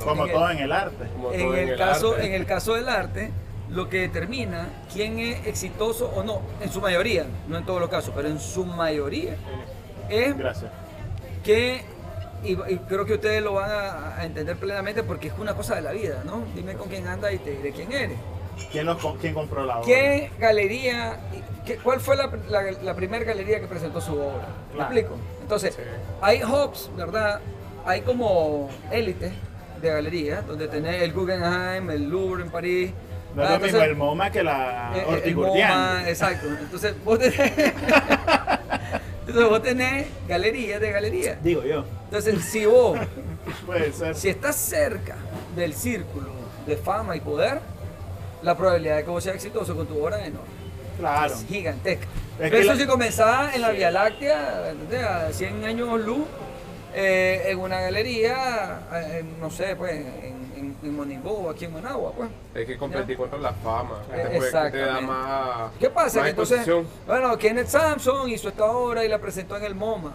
Como En el- todo en el arte. Como En todo el, caso, arte. en el caso del arte, lo que determina quién es exitoso o no, en su mayoría, no en todos los casos, pero en su mayoría, es Gracias. que, y, y creo que ustedes lo van a, a entender plenamente porque es una cosa de la vida, ¿no? Dime con quién anda y te diré quién eres. ¿Quién, los, co- quién compró la obra? ¿Qué galería, qué- cuál fue la, la- la primera galería que presentó su obra? ¿Me Claro. explico? Entonces, Sí. hay hubs, ¿verdad? Hay como élites de galerías, donde tenés el Guggenheim, el Louvre en París. No es Ah, lo mismo el MoMA que la eh, eh, Hortigurdiana. MoMA, exacto. Entonces, vos tenés, entonces, vos tenés galerías de galerías. Digo yo. Entonces, si vos Puede ser. si estás cerca del círculo de fama y poder, la probabilidad de que vos seas exitoso con tu obra es enorme. Claro. Es gigantesca. Es Pero eso la- si comenzaba en la Vía Láctea, a 100 años luz, eh, en una galería, eh, en, no sé, pues, en, en, en Moningó, aquí en Managua, pues. Hay que competir contra la fama. que Eh, te, da más. ¿Qué pasa? más Que entonces, bueno, Kenneth Sampson hizo esta obra y la presentó en el MoMA.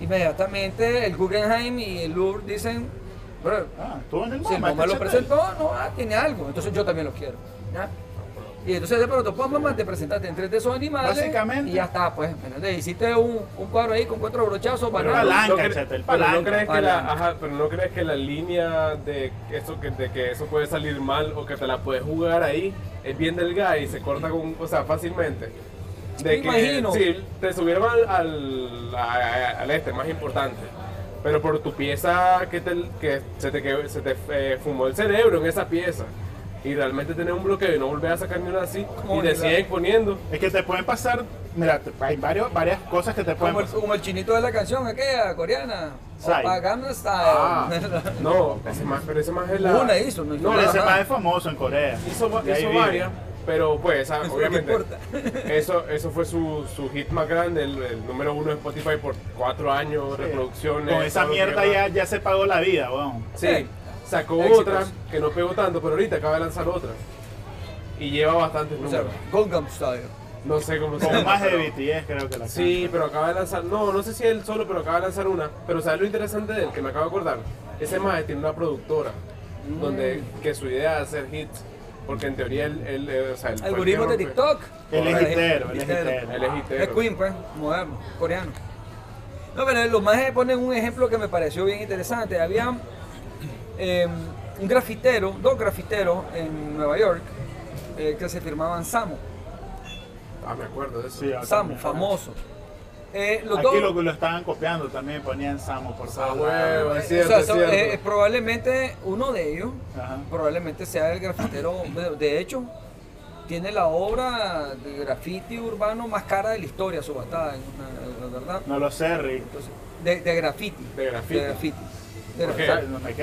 Inmediatamente el Guggenheim y el Louvre dicen, bro, Ah, estuvo en el si el MoMA. MoMA lo este presentó, no, ah, tiene algo, entonces yo también lo quiero. ¿ya? Y entonces de pronto, pues mamá, te presentaste entre de esos animales Básicamente. y ya está, pues, ¿me entiendes? Hiciste un, un cuadro ahí con cuatro brochazos, Pero palanca, no el pero no palanca. crees que la, Palanca. ajá, pero no crees que la línea de eso que, de que eso puede salir mal o que te la puedes jugar ahí es bien delgada y se corta con, o sea, fácilmente. De Me que imagino. sí, te subieron al, al, a- al este más importante. Pero por tu pieza que, te, que se te, que se te eh, fumó el cerebro en esa pieza. Y realmente tener un bloqueo y no volver a sacar ni una así. ¿Cómo Y te siguen poniendo. Es que te pueden pasar, mira, te- hay varios, varias cosas que te pueden Como el, pasar. como el chinito de la canción aquella coreana. Opa Gangnam Style. Ah, no, ese más, pero ese más es la. Una hizo, no hizo No, Pero ese más es famoso en Corea. Hizo, varias, pero pues, ah, obviamente, no importa. eso, eso fue su, su hit más grande, el, el número uno de Spotify por cuatro años, Sí. reproducciones. Con esa mierda ya, ya se pagó la vida, weón. Sí, sacó Éxitos. otra que no pegó tanto, pero ahorita acaba de lanzar otra. Y lleva bastantes O sea, números. Gangnam Style. No sé cómo se Con llama. más de BTS creo que la Sí, pero acaba de lanzar, no, no sé si él solo, pero acaba de lanzar una. Pero ¿sabes lo interesante de él? Que me acabo de acordar. Ese maestro tiene una productora, Mm. donde que su idea es hacer hits. Porque en teoría él, él, eh, o sea, el que Algoritmos de. TikTok. Él es hitero, él es hitero. Él es hitero. Es Queen, pues, moderno, coreano. No, pero los más ponen un ejemplo que me pareció bien interesante. Había eh, un grafitero, dos grafiteros en Nueva York eh, que se firmaban Samo. Ah, me acuerdo de eso. Sí, acá Samo, también. famoso. Eh, los Aquí dos, lo que lo estaban copiando también ponían Samo por Ah, huevo, eh, es cierto, o sea, es son- cierto. eh, probablemente uno de ellos, Ajá. probablemente sea el grafitero, de- de hecho, tiene la obra de graffiti urbano más cara de la historia subastada, en una- la verdad. No lo sé, Rick. Entonces, de, de graffiti. De graffiti. De graffiti.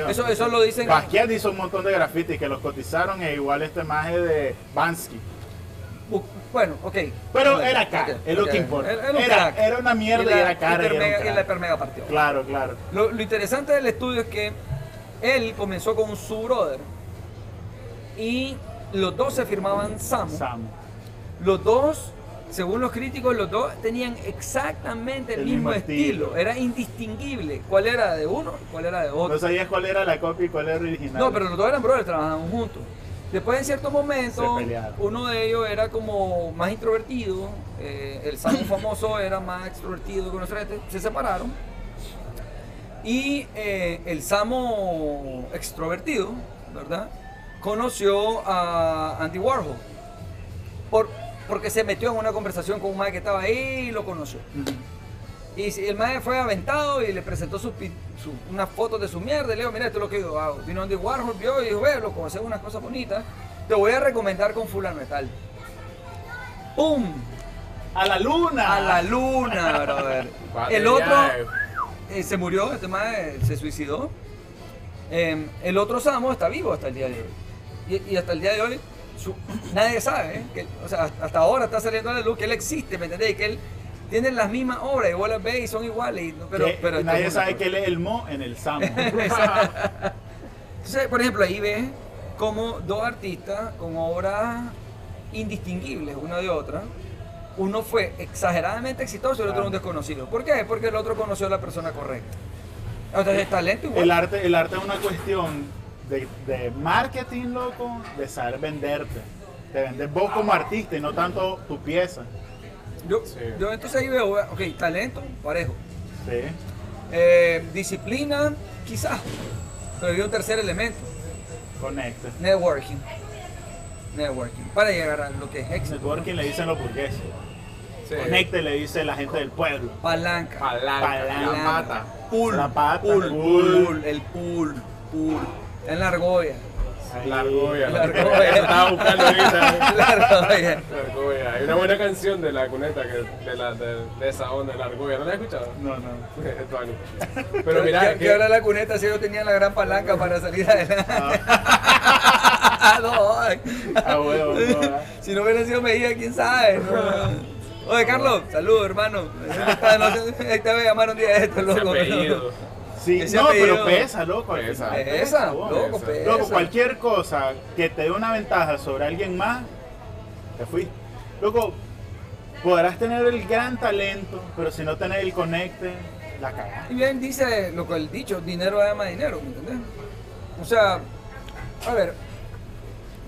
Eso, eso lo dicen. Basquiat hizo un montón de graffiti que los cotizaron e igual este maje de Bansky. Bu- Bueno, ok. Pero era cara, ok, es lo que importa. Era, era crack. una mierda y la era cara y y la hipermega partió. Claro, claro. Lo, lo interesante del estudio es que él comenzó con su brother y los dos se firmaban Samo. Samo. Los dos, según los críticos, los dos tenían exactamente el, El mismo, estilo. estilo. Era indistinguible cuál era de uno y cuál era de otro. No sabías cuál era la copia y cuál era el original. No, pero los dos eran brothers, trabajaban juntos. Después en cierto momento, uno de ellos era como más introvertido, eh, el Samo famoso era más extrovertido que nosotros, este, se separaron. Y eh, el Samo extrovertido, ¿verdad? Conoció a Andy Warhol. Por, porque se metió en una conversación con un mae que estaba ahí y lo conoció. Y si- el mae fue aventado y le presentó sus pi- su- unas fotos de su mierda. Y le dijo, mira, esto es lo que yo hago. Vino Andy Warhol, vio y dijo, ve, loco, haces unas cosas bonitas. Te voy a recomendar con fulano de tal. ¡Pum! A la luna. A la luna, brother. Vale, El otro eh. eh, se murió, este mae se suicidó. Eh, el otro Samo está vivo hasta el día de hoy. Y, y hasta el día de hoy su- nadie sabe, ¿eh? que, o sea, hasta ahora está saliendo a la luz que él existe, ¿me entendés? Que él tiene las mismas obras, vos las ves y son iguales. pero, Que pero esto nadie sabe cosa. que él es el mo en el Samo. Entonces, por ejemplo, ahí ves como dos artistas con obras indistinguibles una de otra. Uno fue exageradamente exitoso y el otro un desconocido. ¿Por qué? Porque el otro conoció a la persona correcta. Entonces, es talento igual. el, arte, el arte es una cuestión de, de marketing, loco, de saber venderte. De vender vos como artista y no tanto tu pieza. Yo, Sí. yo entonces ahí veo, ok, talento, parejo. ¿sí? Eh, disciplina, quizás. Pero hay un tercer elemento, Conecta. networking. Networking. Para llegar a lo que es éxito. Networking le dicen los burgueses. Sí. Conecte le dice la gente del pueblo. Palanca. Palanca, Palanca. la mata. Pool. La pata, Pool. pool. Pool. El pool. Pool. En la argolla. La argolla. La argolla. Estaba buscando ahorita. La argolla. La argolla. Hay una buena canción de la cuneta que, de, la, de, de esa onda, de la argolla. ¿No la has escuchado? No, no. Es Tony. Pero mira, que, que, ahora la cuneta si no tenía la gran palanca para salir adelante. no, ay. Ah, huevo, no, ¿verdad? si no hubiera sido Mejía, quién sabe. no. Oye, Carlos, saludos, hermano. Ahí te voy a llamar un día de esto, ese loco. Apellido. Sí, Ese no, apellido. pero pesa, loco. al Pesa. final Pesa, vos. loco, pesa. pesa. Loco, cualquier cosa que te dé una ventaja sobre alguien más, te fuiste. Loco, podrás tener el gran talento, pero si no tenés el conecte, la cagaste. Y bien dice lo que el dicho, dinero llama dinero, ¿me entendés? O sea, a ver,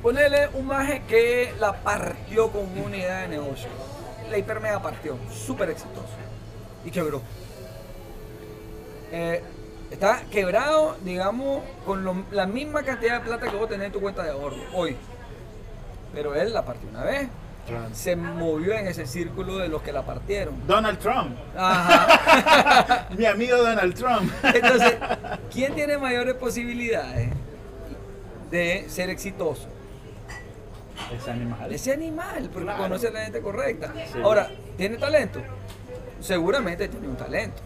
ponele un maje que la partió con una idea de negocio. La hiper mega partió, súper exitoso. Y quebró. Eh, está quebrado, digamos, con lo- la misma cantidad de plata que vos tenés en tu cuenta de ahorro hoy. Pero él la partió una vez. Se movió en ese círculo de los que la partieron. Donald Trump, Ajá. mi amigo Donald Trump. Entonces, ¿quién tiene mayores posibilidades de ser exitoso? Ese animal. Ese animal, porque Claro. conoce a la gente correcta. Sí. Ahora, ¿tiene talento? Seguramente tiene un talento.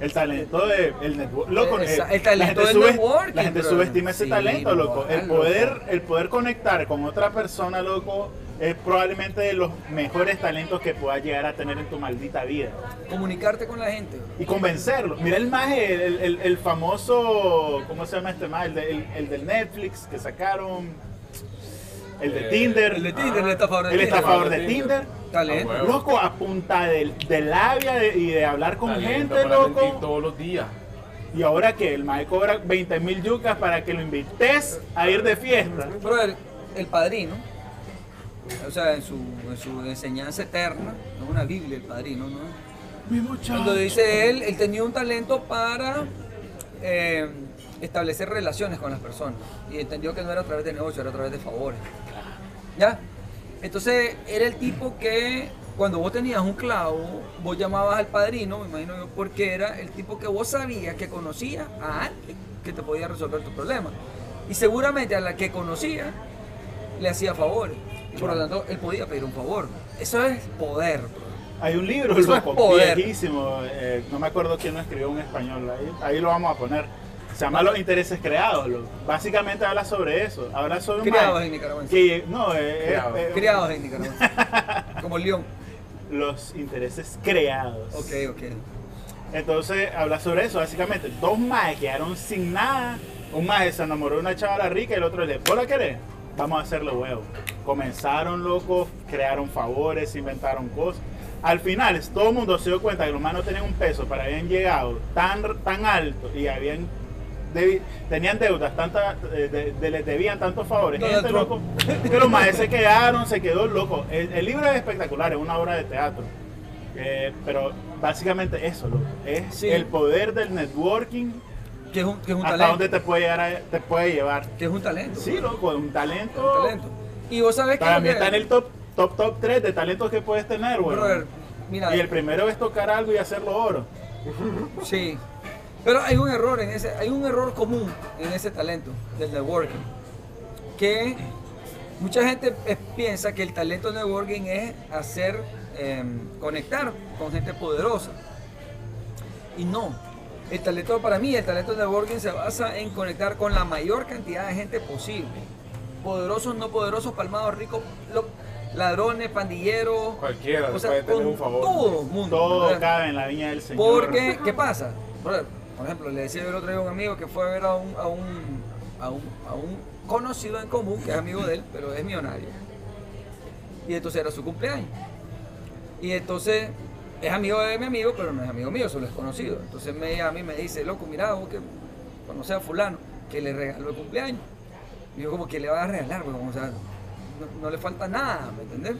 El talento de el network, loco, Esa- eh, el talento la gente, del sube- networking, la gente subestima ese Sí, talento, loco. El loco. poder, el poder conectar con otra persona, loco, es probablemente de los mejores talentos que puedas llegar a tener en tu maldita vida. Comunicarte con la gente. Y convencerlo. Mira el maje, el, el- el famoso, ¿cómo se llama este maje? El, de- el- el del Netflix que sacaron. El de Tinder. El de Tinder, el estafador de El Tinder. estafador de Tinder. Talento. Loco, a punta de, de labia de- y de hablar con Talento gente, para mentir loco. todos los días. Y ahora que el mae cobra 20 mil yucas para que lo invites a ir de fiesta. Brother, el padrino, o sea, en su, en su enseñanza eterna, es una Biblia el padrino, ¿no? Mi muchacho. Cuando dice él, él tenía un talento para eh, establecer relaciones con las personas. Y entendió que no era a través de negocio, era a través de favores. ¿Ya? Entonces, era el tipo que cuando vos tenías un clavo, vos llamabas al padrino, me imagino yo, porque era el tipo que vos sabías que conocía a alguien que te podía resolver tu problema. Y seguramente a la que conocía le hacía favores. Y por lo tanto, él podía pedir un favor. Eso es poder. Hay un libro, Eso es poder. viejísimo. eh, no me acuerdo quién lo escribió en español. Ahí, ahí lo vamos a poner. Se llama Los intereses creados. Básicamente habla sobre eso. Habla sobre un Criados en Nicaragua. que No, eh, Criados. eh, eh, Criados en Nicaragua. Como León. Los intereses creados. Ok, ok. Entonces habla sobre eso. Básicamente, dos maes quedaron sin nada. Un mae se enamoró de una chavala rica y el otro le dijo, ¿vos la querés? Vamos a hacerle huevo. Comenzaron locos, crearon favores, inventaron cosas. Al final, todo el mundo se dio cuenta que los maes no tenían un peso, pero habían llegado tan, tan alto y habían debi- tenían deudas, tantas, eh, de- de- les debían tantos favores. Gente, Trump. loco, que los maes se quedaron, se quedó loco. El, el libro es espectacular, es una obra de teatro. Eh, pero básicamente eso, loco, es Sí. el poder del networking Que es un, que es un hasta talento. dónde te puede, llegar a- te puede llevar. Que es un talento. Sí, loco, un talento. Un talento. Y vos sabés que. Para mí está en el top, top, top 3 de talentos que puedes tener, güey. Mira. Y el primero es tocar algo y hacerlo oro. Sí. Pero hay un error en ese, hay un error común en ese talento del networking. Que mucha gente piensa que el talento networking es hacer em, conectar con gente poderosa. Y no. El talento para mí, el talento networking se basa en conectar con la mayor cantidad de gente posible. Poderosos, no poderosos, palmados, ricos, lo- ladrones, pandilleros. Cualquiera O sea, puede tener con un favor. todo el mundo. Todo ¿verdad? cabe en la viña del Señor. Porque, ¿qué pasa? Brother, Por ejemplo, le decía yo el otro día a un amigo que fue a ver a un, a un, a un, a conocido en común, que es amigo de él, pero es millonario. Y entonces era su cumpleaños. Y entonces es amigo de mi amigo, pero no es amigo mío, solo es conocido. Entonces me llama y me dice, loco, mira, vos que conoces a fulano, que le regaló el cumpleaños. Y yo como que le va a regalar, weón, o sea, no, no le falta nada, ¿me entendés?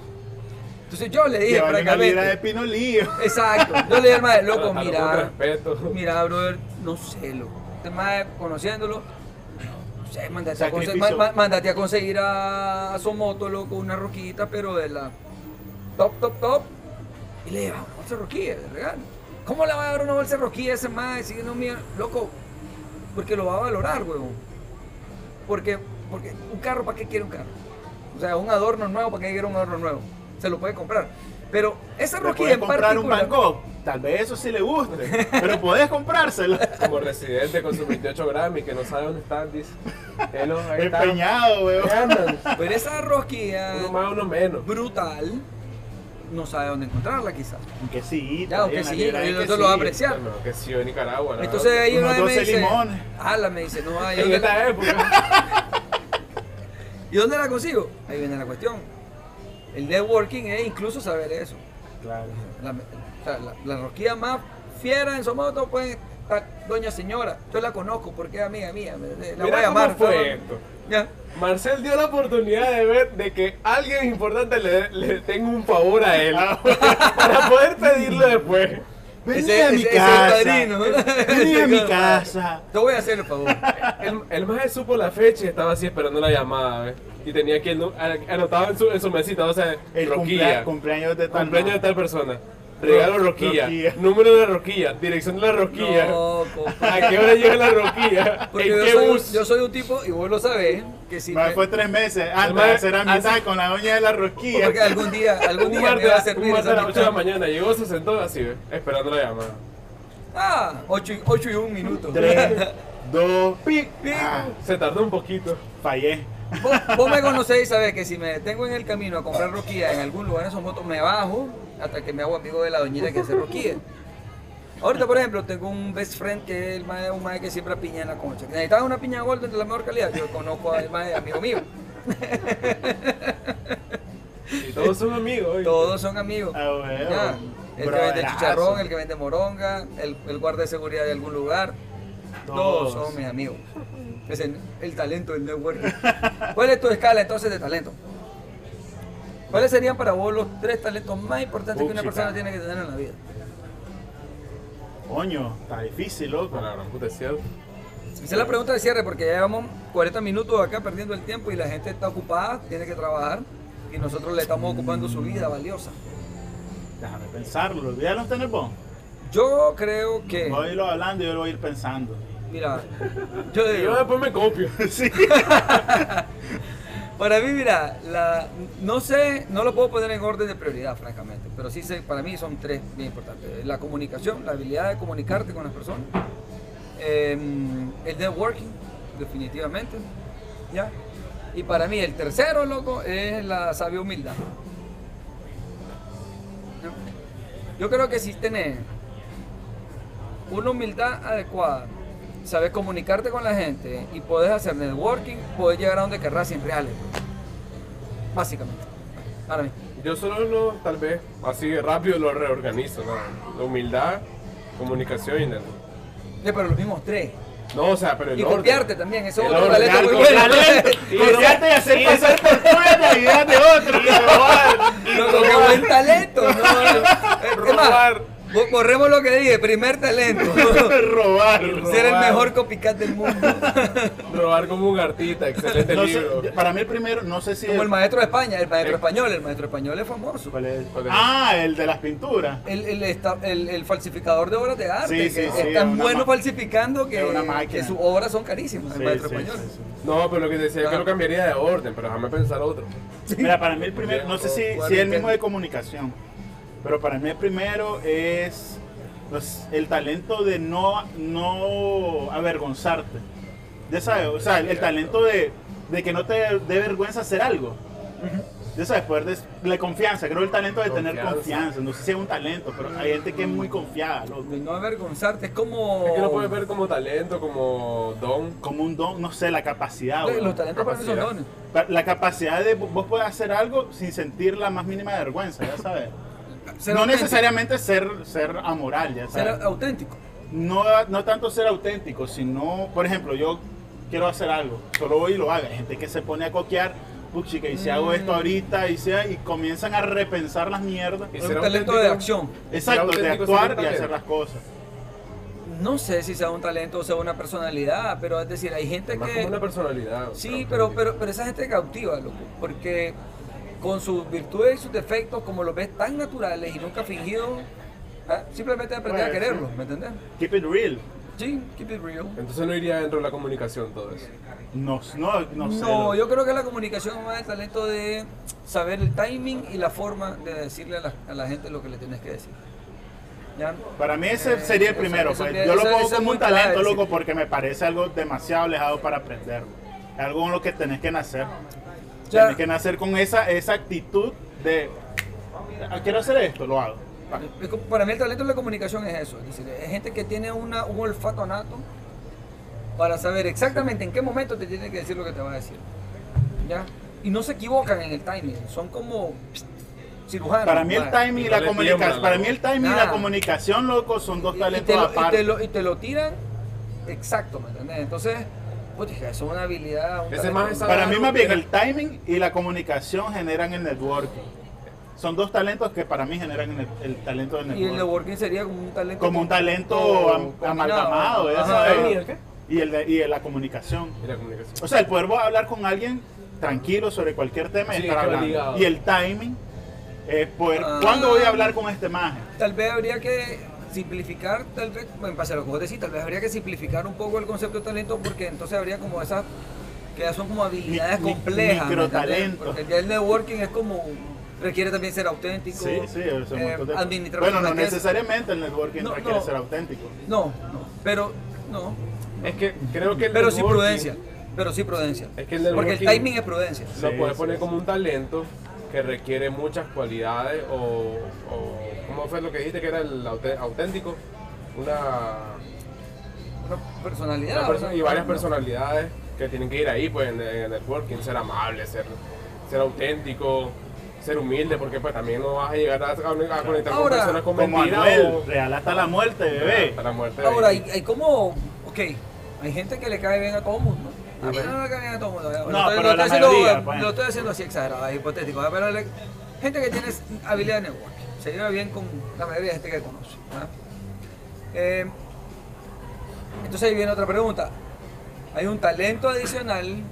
Entonces yo le dije libra de francamente, pinolillo. exacto, yo le dije al maestro, loco, mira, Con respeto. Mira, brother, no sé, loco. Este mae, conociéndolo, no sé, mándate a, conse- a conseguir a, a su moto, loco, una roquita, pero de la top, top, top. Y le lleva una bolsa de roquilla de regalo. ¿Cómo le va a dar una bolsa de roquilla a ese mae? Si no, mira, loco, porque lo va a valorar, huevón. Porque, porque un carro, ¿para qué quiere un carro? O sea, un adorno nuevo, ¿para qué quiere un adorno nuevo? Se lo puede comprar. Pero roquilla puedes en comprar un particular... Gogh. Tal vez eso sí le guste. pero podés comprárselo. Como residente con sus 28 Grammy que no sabe dónde están, dice. Hello, ahí. Empeñado, weón. Pero esa rosquilla Uno más, uno menos. brutal, no sabe dónde encontrarla quizás. Un quesito. Ya, aunque en sí, yo eso lo va a apreciar. Bueno, que sí, de Nicaragua. ¿no? Entonces ahí una vez me 12 dice, limones. ala, me dice, no, ¿y en esta época. ¿y dónde la consigo? Ahí viene la cuestión. El networking es incluso saber eso. Claro. La, o sea, la, la rosquilla más fiera en Somoto puede estar Doña Señora. Yo la conozco porque es amiga mía. La voy a Mira llamar. cómo fue esto. Ya. Marcel dio la oportunidad de ver de que alguien importante le, le tenga un favor a él para poder pedirlo después. Vení Ese- a mi ese casa. Vení a mi casa. Te voy a hacer el favor. El, el maje supo la fecha y estaba así esperando la llamada, ¿ves? Y tenía aquí el nu- a- anotado en su, en su mesita, o sea, El roquilla, cumplea- cumpleaños de tal. cumpleaños de tal persona, regalo Ro- roquilla, roquilla. número de la roquilla, dirección de la roquilla, No, a qué hora llega la roquilla, Porque en yo qué soy, bus. yo soy un tipo, y vos lo sabés, que si me- fue tres meses antes de hacer amistad con la doña de la rosquilla. porque algún día, algún un día me martes, va a un servir martes a las 8 de la mañana, llegó, se sentó así, esperando la llamada. Ah, 8 y, ocho y un minuto. Tres, dos, pic. Pic. Ah, Se tardó un poquito. fallé. Vos, vos me conocéis y sabés que si me detengo en el camino a comprar roquilla en algún lugar en esos motos, me bajo hasta que me hago amigo de la doñita que hace roquilla. Ahorita, por ejemplo, tengo un best friend que es el mae, un mae que siempre piña en la concha. Necesitaba una piña golden de la mejor calidad. Yo conozco al mae, amigo mío. Y todos son amigos. Todos son amigos. Ah, bueno. Ya. El que vende Brotherazo. chicharrón, el que vende moronga, el, el guardia de seguridad de algún lugar. Todos, Todos. son mis amigos. Es el, el talento del networking. ¿Cuál es tu escala entonces de talento? ¿Cuáles serían para vos los tres talentos más importantes que una persona tiene que tener en la vida? Coño, está difícil, loco. Bueno, la puta es cierto. Esa es la pregunta de cierre porque ya llevamos 40 minutos acá perdiendo el tiempo y la gente está ocupada, tiene que trabajar y nosotros le estamos ocupando su vida valiosa. Déjame pensarlo. ¿Ya los tenés vos? Yo creo que, Voy a irlo hablando y yo lo voy a ir pensando. Mira, yo Y yo digo, después me copio. sí. Para mí, mira, la, no sé, no lo puedo poner en orden de prioridad, francamente, pero sí sé, para mí son tres bien importantes. La comunicación, la habilidad de comunicarte con las personas, em, el networking, definitivamente, ¿ya? Y para mí el tercero, loco, es la sabia humildad. Yo creo que si tenés una humildad adecuada, sabes comunicarte con la gente y puedes hacer networking, puedes llegar a donde querrás sin reales. Básicamente. Para mí. Yo solo lo, tal vez, así rápido lo reorganizo, ¿no? La humildad, comunicación y network. Eh, pero los mismos tres. No, o sea, pero el Y orden. copiarte también, eso es otro orden, talento muy bueno. Talento, copiarte y hacer pasar por las ideas de otro. No, qué buen talento. No, Robar. Bo- borremos lo que dije, primer talento. Robar. Ser el mejor copycat del mundo. Robar como un artista, excelente No sé, libro. para mí el primero, no sé si... Como el maestro de España, el maestro Eh. español, el maestro español es famoso. ¿Cuál es? ¿Cuál es? Ah, el de las pinturas. El, el, esta- el- el falsificador de obras de arte, Sí, que sí, es sí, tan bueno falsificando que, que sus obras son carísimas, el maestro sí, español. sí, sí. No, pero lo que decía es que lo cambiaría de orden, pero déjame pensar otro. Mira, para mí el primero, no sé si, ¿Cuál si es el mismo de comunicación, pero para mí el primero es pues, el talento de no, no avergonzarte. Ya sabes, o sea, el, el talento de, de que no te dé vergüenza hacer algo. Ya sabes, poder de, la confianza, creo el talento de tener Confianza. No sé si es un talento, pero hay gente que es muy confiada, loco. De no avergonzarte, es como... Es que lo puedes ver como talento, como don. como un don, no sé, la capacidad. Los talentos para mí son dones. La capacidad de vos poder hacer algo sin sentir la más mínima vergüenza, ya sabes. Ser no auténtico, necesariamente ser, ser amoral, ya Ser auténtico. No, no tanto ser auténtico, sino, por ejemplo, yo quiero hacer algo, solo voy y lo hago. Hay gente que se pone a coquear, puchica, y si hago esto Mm. ahorita, y, sea, y comienzan a repensar las mierdas. Y Es ser un talento de acción. Exacto, de actuar y hacer las cosas. No sé si sea un talento o sea una personalidad, pero es decir, hay gente Más que... como una personalidad. Sí, pero, pero, pero esa gente cautiva, loco, porque con sus virtudes y sus defectos, como los ves tan naturales y nunca fingidos, ah, simplemente aprender a quererlos, ser. ¿me entiendes? Keep it real. Sí, keep it real. Entonces no iría dentro de la comunicación todo eso. No, no, no sé. No, yo creo que la comunicación es más el talento de saber el timing y la forma de decirle a la, a la gente lo que le tienes que decir. ¿Ya? Para mí ese Eh, sería el primero. eso- pues. eso- yo lo pongo como un talento, clave, loco, sí. porque me parece algo demasiado alejado para aprenderlo. Es algo con lo que tenés que nacer. Ya. Tenés que nacer con esa, esa actitud de, "Ah, quiero hacer esto, lo hago. Para mí el talento de la comunicación es eso, es decir, es gente que tiene una, un olfato nato para saber exactamente en qué momento te tiene que decir lo que te va a decir. ¿Ya? Y no se equivocan en el timing, son como cirujanos. Para mí el timing y Y la comunicación, para loco. mí el timing y la comunicación, loco, son dos Y- y, talentos te lo, y, aparte. te lo, y te lo tiran exacto, ¿me entiendes? Entonces, pues, eso es una habilidad. un Ese talento. más es Para mí más bien el timing y la comunicación generan el networking. Son dos talentos que para mí generan el, el talento del Y el networking. networking sería como un talento. Como un talento amalgamado. ¿Y el qué? Y, el de- y la comunicación. Y la comunicación. O sea, el poder vos hablar con alguien tranquilo sobre cualquier tema y Sí, ligado. Y el timing es poder, Ah. ¿cuándo voy a hablar con este maje? Tal vez habría que simplificar, tal vez, en base a lo que vos decís, tal vez habría que simplificar un poco el concepto de talento porque entonces habría como esas que ya son como habilidades Mi- mi- complejas. ¿me microtalentos. entendés? Porque ya el networking es como, requiere también ser auténtico. Sí, sí, es un eh, de- administrar Bueno, no necesariamente el networking No, requiere no. ser auténtico. No, no, pero no. Es que creo que el Pero sí prudencia. Pero sí prudencia. Es que el Porque el timing es prudencia. Lo Sí, puedes poner como un talento que requiere muchas cualidades o, o ¿cómo fue lo que dijiste que era el auténtico? Una, Una personalidad. una perso- una- y varias personalidades que tienen que ir ahí pues en, el networking, ser amable, ser, ser auténtico, ser humilde, porque pues también no vas a llegar a, conectar Ahora, con personas con Como mentiras o real hasta la muerte, bebé. hasta la muerte. Ahora, hay, hay como, ok, hay gente que le cae bien a todo el mundo. A mí no le cae bien a todo el mundo. Lo No, estoy- pero lo la estoy haciendo- mayoría, pues. Lo estoy haciendo así exagerado, es hipotético. Pero le- gente que tiene habilidad de networking, se lleva bien con la mayoría de gente que conoce. Eh, entonces ahí viene otra pregunta. Hay un talento adicional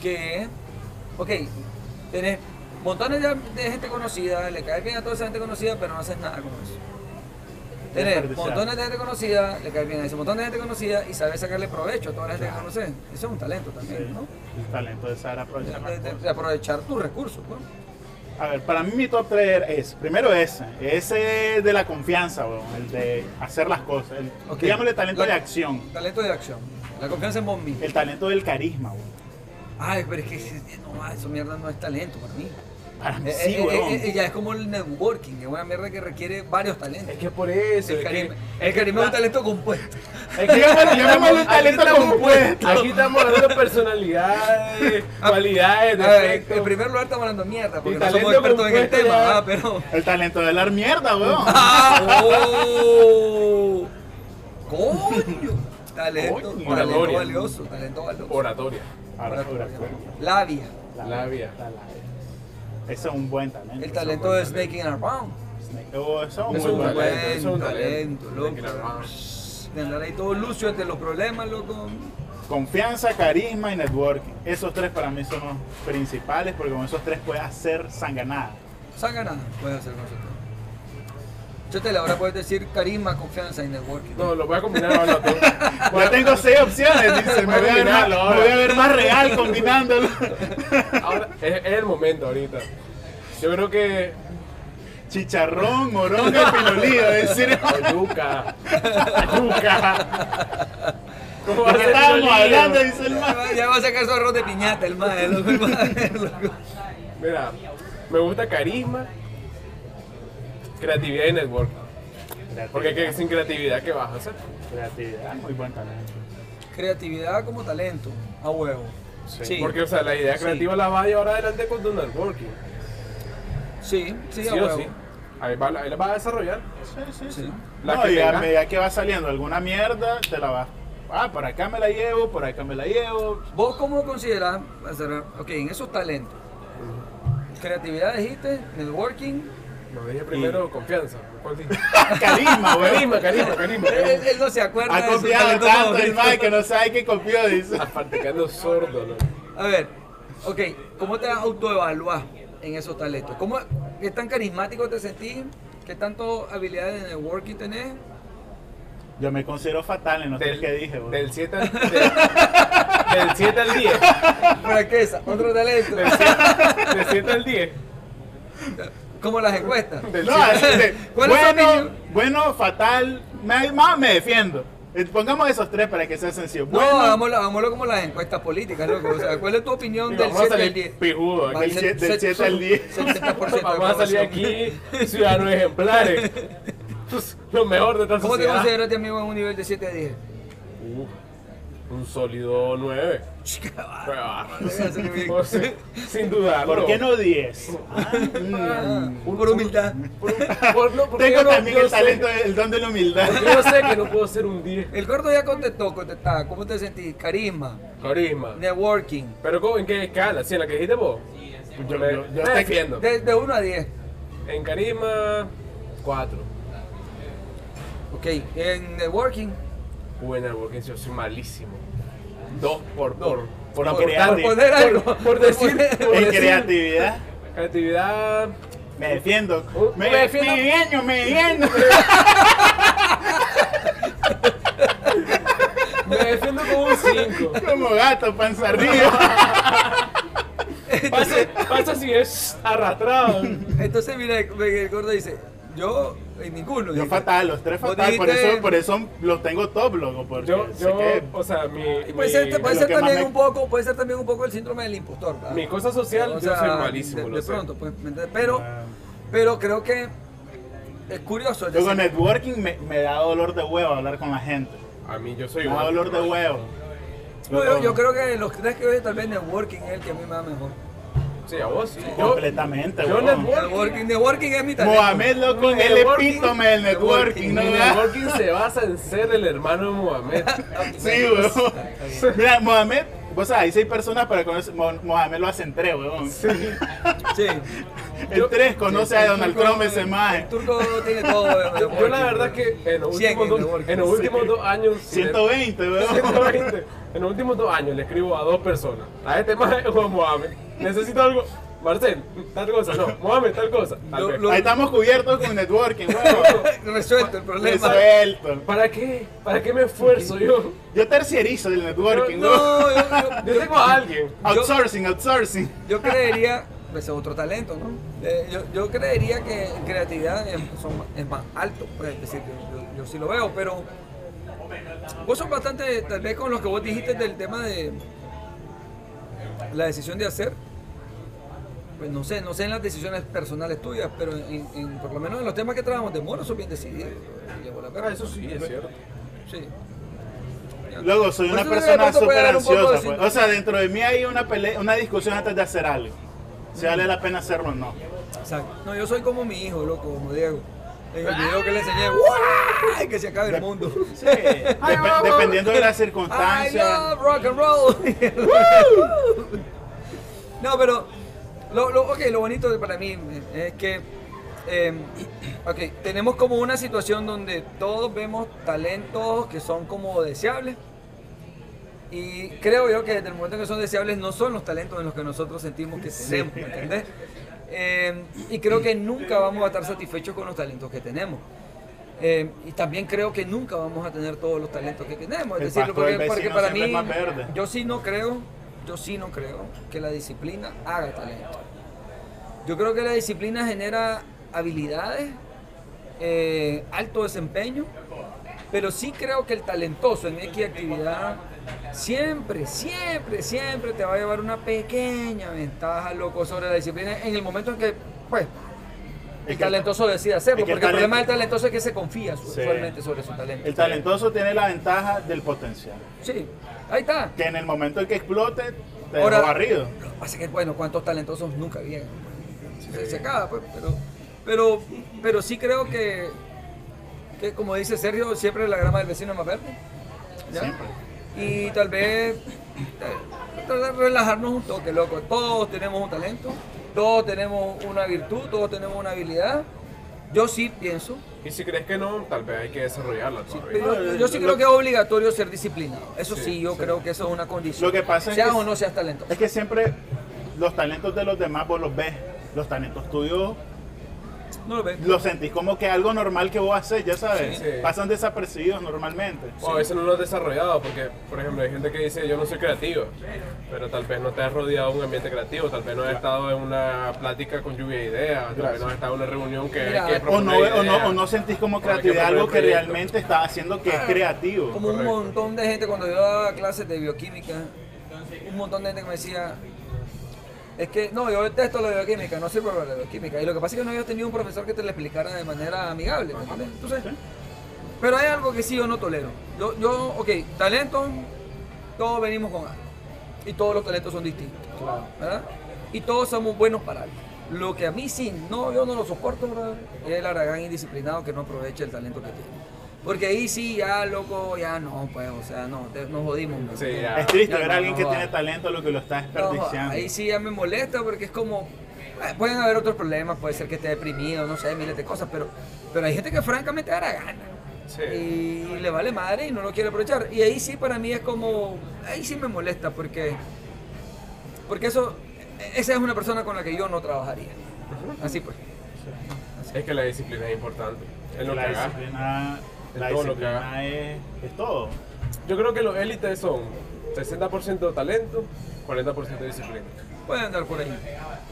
que, ok, tenés montones de, de gente conocida, le caes bien a toda esa gente conocida, pero no haces nada con eso. Tenés montones de gente conocida, le caes bien a ese montón de gente conocida y sabes sacarle provecho a toda la gente que conoces. Eso es un talento también, Sí. ¿no? El talento de saber aprovechar de- de- aprovechar tus recursos. pues. A ver, para mí mi top 3 es, primero ese, ese de la confianza, weón, el de hacer las cosas, el, digámosle talento La- de acción, Talento de acción. La confianza en vos mismo. el talento del carisma, weón. Ay, pero es que no, eso mierda no es talento para mí. Para mí Eh, sí, eh, weón. eh, eh, ya es como el networking, es una mierda que requiere varios talentos. Es que por eso, El es carisma, que, el carisma es un talento compuesto. es que llamémosle un aquí talento estamos- compuesto. Aquí estamos hablando de personalidades, cualidades, A ver, defectos. en primer lugar estamos hablando mierda, porque Y no somos talento expertos en el compuesto tema, ya. ah, pero... El talento de dar mierda, weón. ¡Ah! ¡Oh! ¡Coño! Talento, Coño. talento Oratoria. valioso, talento valioso. Oratoria. Oratoria. Labia. La Labia. la labia. Ese es un buen talento. El talento de Snake in Around. Snake. Oh, eso es Es muy un buen talento, es un talento, loco. De andar ahí todo lucio ante los problemas, loco. Confianza, carisma y networking. Esos tres para mí son los principales porque con esos tres puedes hacer sanganada. Sanganada puedes hacer con nosotros. Chotela, ahora puedes decir carisma, confianza y networking. No, lo voy a combinar ahora. Ya tengo seis opciones, dice. Me voy a ver más, me voy a ver más real combinándolo. Ahora, es, es el momento ahorita. Yo creo que. Chicharrón, moronga y pinolillo. Es decir, Yuca. Yuca. ¿Cómo va ¿de a qué ser estábamos hablando? Dice el va- Ya va a sacar su arroz de piñata, el loco. Mira, me gusta carisma, creatividad y networking. Porque que sin creatividad, ¿qué vas a hacer? Creatividad, muy buen talento. Creatividad como talento, a huevo. Sí. Porque, o sea, la idea Sí. creativa la vas a llevar adelante con tu networking. Sí, sí, Sí, a o huevo. sí. Ahí, va, ahí la vas a desarrollar. Sí, sí, sí. La no, que y a medida que va saliendo alguna mierda, te la vas. Ah, por acá me la llevo, por acá me la llevo. ¿Vos cómo considerás, ok, en esos talentos, creatividad dijiste, networking, No dije primero confianza. ¿Cuál dije? Carisma, güey. Carisma, carisma, carisma. él, él- él no se acuerda Ha talentos tanto el. Mike que no sabe qué copió, dice. Aparte que ando sordo, ¿no? A ver, ok, ¿cómo te autoevaluás en esos talentos? ¿Cómo, ¿Qué tan carismático te sentís? ¿Qué tanto habilidades de networking tenés? Yo me considero fatal en los tres que dije, güey. del 7 al, del, del 7 al 10. Fraqueza, otro talento. Del 7, del 7 al 10. Como las encuestas. No, 7 así de, ¿Cuál es tu bueno, bueno, fatal, me, más me defiendo. Eh, Pongamos esos tres para que sea sencillo. No, Bueno, hagámoslo, hagámoslo como las encuestas políticas, loco. O sea, ¿cuál es tu opinión del Vamos a 7 al salir 10? pijudo Del se- siete- del se- siete al 10. 70% de Vamos a salir aquí ciudadanos ejemplares. Lo mejor de esta ¿Cómo te consideras ti, amigo en un nivel de 7 a 10? Uh, un sólido 9. Qué Pues, sí, sin duda. ¿por qué no 10? Ah, Por humildad. Por, por- no, Tengo no- también yo el sé- talento, el don de la humildad. Yo sé que no puedo ser un 10. El gordo ya contestó, contestaba. ¿Cómo te sentís? Carisma, Carisma. networking. Pero ¿cómo- ¿en qué escala? ¿Sí, en la que dijiste vos? Yo- me, yo- yo me te- defiendo. De, de 1 a 10. En carisma, 4. Ok, en networking. Bueno, porque yo soy malísimo. 2 por, por, por, Por. Por poner algo. Por, por decir. por En decir- creatividad, Creatividad. me defiendo. Uh, Me, me defiendo. me defiendo, me defiendo. Me defiendo con un 5. Como gato, panza arriba. Pasa, pasa si es arrastrado. Entonces, mira, el gordo dice: Yo, en ninguno. Yo fatal, los tres fatal. Por eso, por eso los tengo top, loco. Porque Yo, sé yo, que o sea, mi. Y puede mi- ser, puede también me- un poco, puede ser también un poco el síndrome del impostor. ¿verdad? Mi cosa social, O yo sea, soy malísimo, de, lo de sé. pronto, pues, pero, Ah. pero creo que es curioso. Luego decir, networking me, me da dolor de huevo hablar con la gente. A mí yo soy Me da dolor de huevo. no, yo, yo creo que los tres que hoy tal vez networking es el que a mí me va mejor. Sí, a vos sí. Yo, Completamente, yo networking. Networking, es mi talento. Mohamed, loco, es el networking- epítome del networking, ¿no? mi networking se basa en ser el hermano de Mohamed. Sí, huevón. Mira, Mohamed, vos sabés, hay seis personas para conocer. Mo- Mohamed lo hace en tres, huevón. Sí. En tres conoce a Donald Trump ese maje. El turco tiene todo. Yo la verdad que en los 100 últimos, dos, networking. en los últimos dos años... 120, huevón. 120. En los últimos dos años le escribo a dos personas. A este más o a Mohamed. Necesito algo. Marcel, tal cosa. No, Mohamed, tal cosa. Tal Lo- Ahí estamos cubiertos con networking, huevón. Resuelto el problema. Resuelto. ¿Para qué? ¿Para qué me esfuerzo yo? Yo terciarizo el networking, No, huevón. No, yo, Yo yo, tengo a alguien. Outsourcing, outsourcing. yo creería, ese es otro talento, ¿no? Eh, yo, yo creería que en creatividad es, son- es más alto, pues, es decir, yo, yo- yo sí lo veo, pero vos sos bastante, tal vez con lo que vos dijiste del tema de la decisión de hacer, pues no sé, no sé en las decisiones personales tuyas, pero en, en- por lo menos en los temas que trabajamos de moro sos bien decidido. y llevo la Ah, eso sí, es cierto. Sí. Luego, soy una persona súper ansiosa. pues. O sea, dentro de mí hay una, pelea, una discusión antes de hacer algo. Si vale la pena hacerlo o no. Exacto. No, yo soy como mi hijo, loco, como Diego. En el video que le enseñé. Que se acabe el mundo. Sí, dep- dependiendo de las I circunstancias. love rock and roll. no, pero lo, lo, ok, lo bonito para mí es que eh, ok, tenemos como una situación donde todos vemos talentos que son como deseables. Y creo yo que desde el momento en que son deseables no son los talentos en los que nosotros sentimos que tenemos, ¿me ¿entendés? Eh, y creo que nunca vamos a estar satisfechos con los talentos que tenemos. Eh, y también creo que nunca vamos a tener todos los talentos que tenemos. Es decir, porque, porque para mí, yo sí no creo, yo sí no creo que la disciplina haga talento. Yo creo que la disciplina genera habilidades, eh, alto desempeño, pero sí creo que el talentoso en X actividad siempre, siempre, siempre te va a llevar una pequeña ventaja, loco, sobre la disciplina en el momento en que, pues, el talentoso decide hacerlo, el porque el problema del talento- talentoso es que se confía Sí. usualmente sobre su talento. El talentoso tiene la ventaja del potencial. Sí, ahí está. Que en el momento en que explote, te Ahora- barrido. Lo que pasa es que, bueno, ¿cuántos talentosos nunca llegan? Se, se acaba, pues, pero, pero, pero sí creo que, que, como dice Sergio, siempre la grama del vecino es más verde. ¿ya? Siempre. Y tal vez tratar de relajarnos un toque, loco. Todos tenemos un talento, todos tenemos una virtud, todos tenemos una habilidad. Yo sí pienso, Y si crees que no, tal vez hay que desarrollarla todavía. yo, yo- yo sí creo que es obligatorio ser disciplinado. Eso sí, Sí, yo sí. creo que eso es una condición. Lo que pasa es seas que- o no seas talentoso. Es que siempre los talentos de los demás vos los ves. Los talentos tuyos No lo ves. sentís como que algo normal que vos haces, ya sabes. Sí. Sí. Pasan desapercibidos normalmente. O a veces no lo has desarrollado porque, por ejemplo, hay gente que dice yo no soy creativo, pero tal vez no te has rodeado de un ambiente creativo, tal vez no has estado en una plática con lluvia de ideas, tal vez no has estado en una reunión que, Mira, que O no, o, no, o no sentís como creatividad algo que realmente está haciendo que es creativo. Como un montón de gente, cuando yo daba clases de bioquímica, un montón de gente que me decía, es que no, yo detesto la bioquímica, no sirvo para la bioquímica. Y lo que pasa es que no había tenido un profesor que te lo explicara de manera amigable, pero hay algo que sí yo no tolero. Yo, yo ok, talento, todos venimos con algo. Y todos los talentos son distintos. ¿verdad? Y todos somos buenos para algo. Lo que a mí sí, no, yo no lo soporto, brother, es el aragán indisciplinado que no aprovecha el talento que tiene. Porque ahí sí, ya, loco, ya no, pues, o sea, no, te- nos jodimos. ¿me Sí, ya. Es triste Ya ver no, a alguien que tiene talento lo que lo está No, desperdiciando. ahí sí ya me molesta porque es como, eh, pueden haber otros problemas, puede ser que esté deprimido, no sé, miles de cosas, pero, pero hay gente que francamente hará gana. Sí. Y le vale madre y no lo quiere aprovechar. Y ahí sí para mí es como, ahí sí me molesta porque, porque eso, esa es una persona con la que yo no trabajaría. Así pues. Es que la disciplina es importante. En lo la que disciplina, la todo lo que disciplina es, es todo. Yo creo que los élites son 60% talento, 40% disciplina. Puede andar por ahí.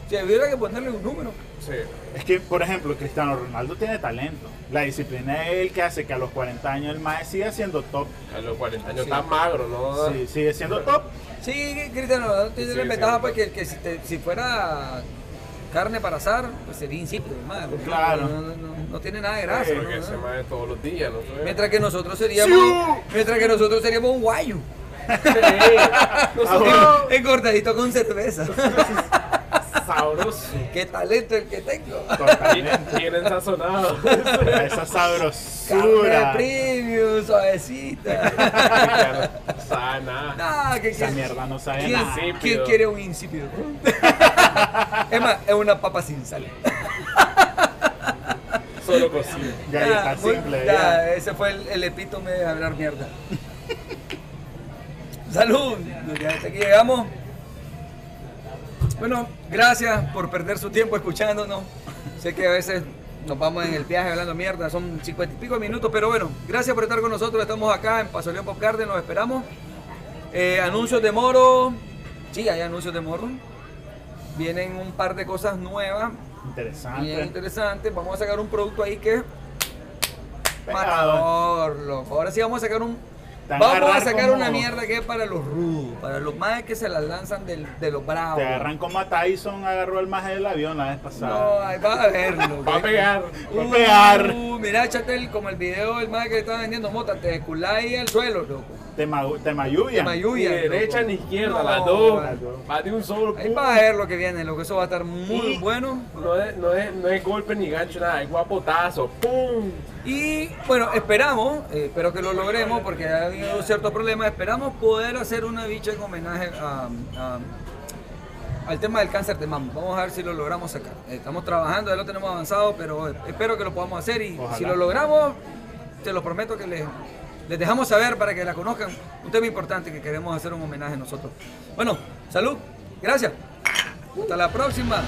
Si hubiera que ponerle un número. Sí. Es que, por ejemplo, Cristiano Ronaldo tiene talento. La disciplina es el que hace que a los 40 años el más siga siendo top. A los 40 años Sí. tan magro, ¿no? Sí, sigue siendo top. Sí, Cristiano Ronaldo tiene Sí, la ventaja sí. pues, que, que si, te- si fuera carne para asar, pues sería insípido, hermano. Claro. No, no- no- no tiene nada de grasa. Sí. Porque se mueve todos los días. Mientras que nosotros seríamos, mientras que nosotros seríamos un guayo. Ah, En- Engordadito con cerveza. Sabroso. Qué talento el que tengo. Totalmente. Tienen sazonado. Esa Carne sabrosura. premium, suavecita. Sana. Nah, que, Esa que- mierda no sabe ¿Quién, nada. Quién quiere un insípido? es más, es una papa sin sal. Solo cocina. Ya, ya está simple. ya, ya. ese fue el, el epítome de hablar mierda. Salud, ya hasta aquí llegamos. Bueno, gracias por perder su tiempo escuchándonos. Sé que a veces nos vamos en el viaje hablando mierda, son cincuenta y pico minutos, pero bueno, gracias por estar con nosotros. Estamos acá en Paso León Pop Garden, los esperamos. Eh, anuncios de Moro, sí, hay anuncios de Moro. Vienen un par de cosas nuevas, bien Interesante. Vamos a sacar un producto ahí que. Matador, loco. Ahora sí vamos a sacar un. Vamos a sacar como- una mierda que es para los rudos, para los más que se las lanzan del- de los bravos. Te agarran como a Tyson agarró el maje del avión la vez No, pasada. ahí va a verlo. Va a pegar. Va a pegar. Uh, mira, échate el- como el video del más que estaba vendiendo mota, te esculáis al suelo, loco. Te, ma- te mayullan. Te Ni mayullan, derecha ni izquierda, No, las dos. Va de un solo. Ahí va a ver lo que viene, lo que eso va a estar muy Y- bueno. No es, no, es, no es golpe ni gancho, nada, es guapotazo. ¡Pum! Y bueno, esperamos, eh, espero que lo logremos porque ha habido ciertos problemas, esperamos poder hacer una bicha en homenaje a, a- al tema del cáncer de mama. Vamos a ver si lo logramos sacar. Eh, Estamos trabajando, ya lo tenemos avanzado, pero espero que lo podamos hacer y Ojalá. si lo logramos, te lo prometo que les, les dejamos saber para que la conozcan. Un tema importante que queremos hacer un homenaje nosotros. Bueno, salud, gracias. Hasta la próxima.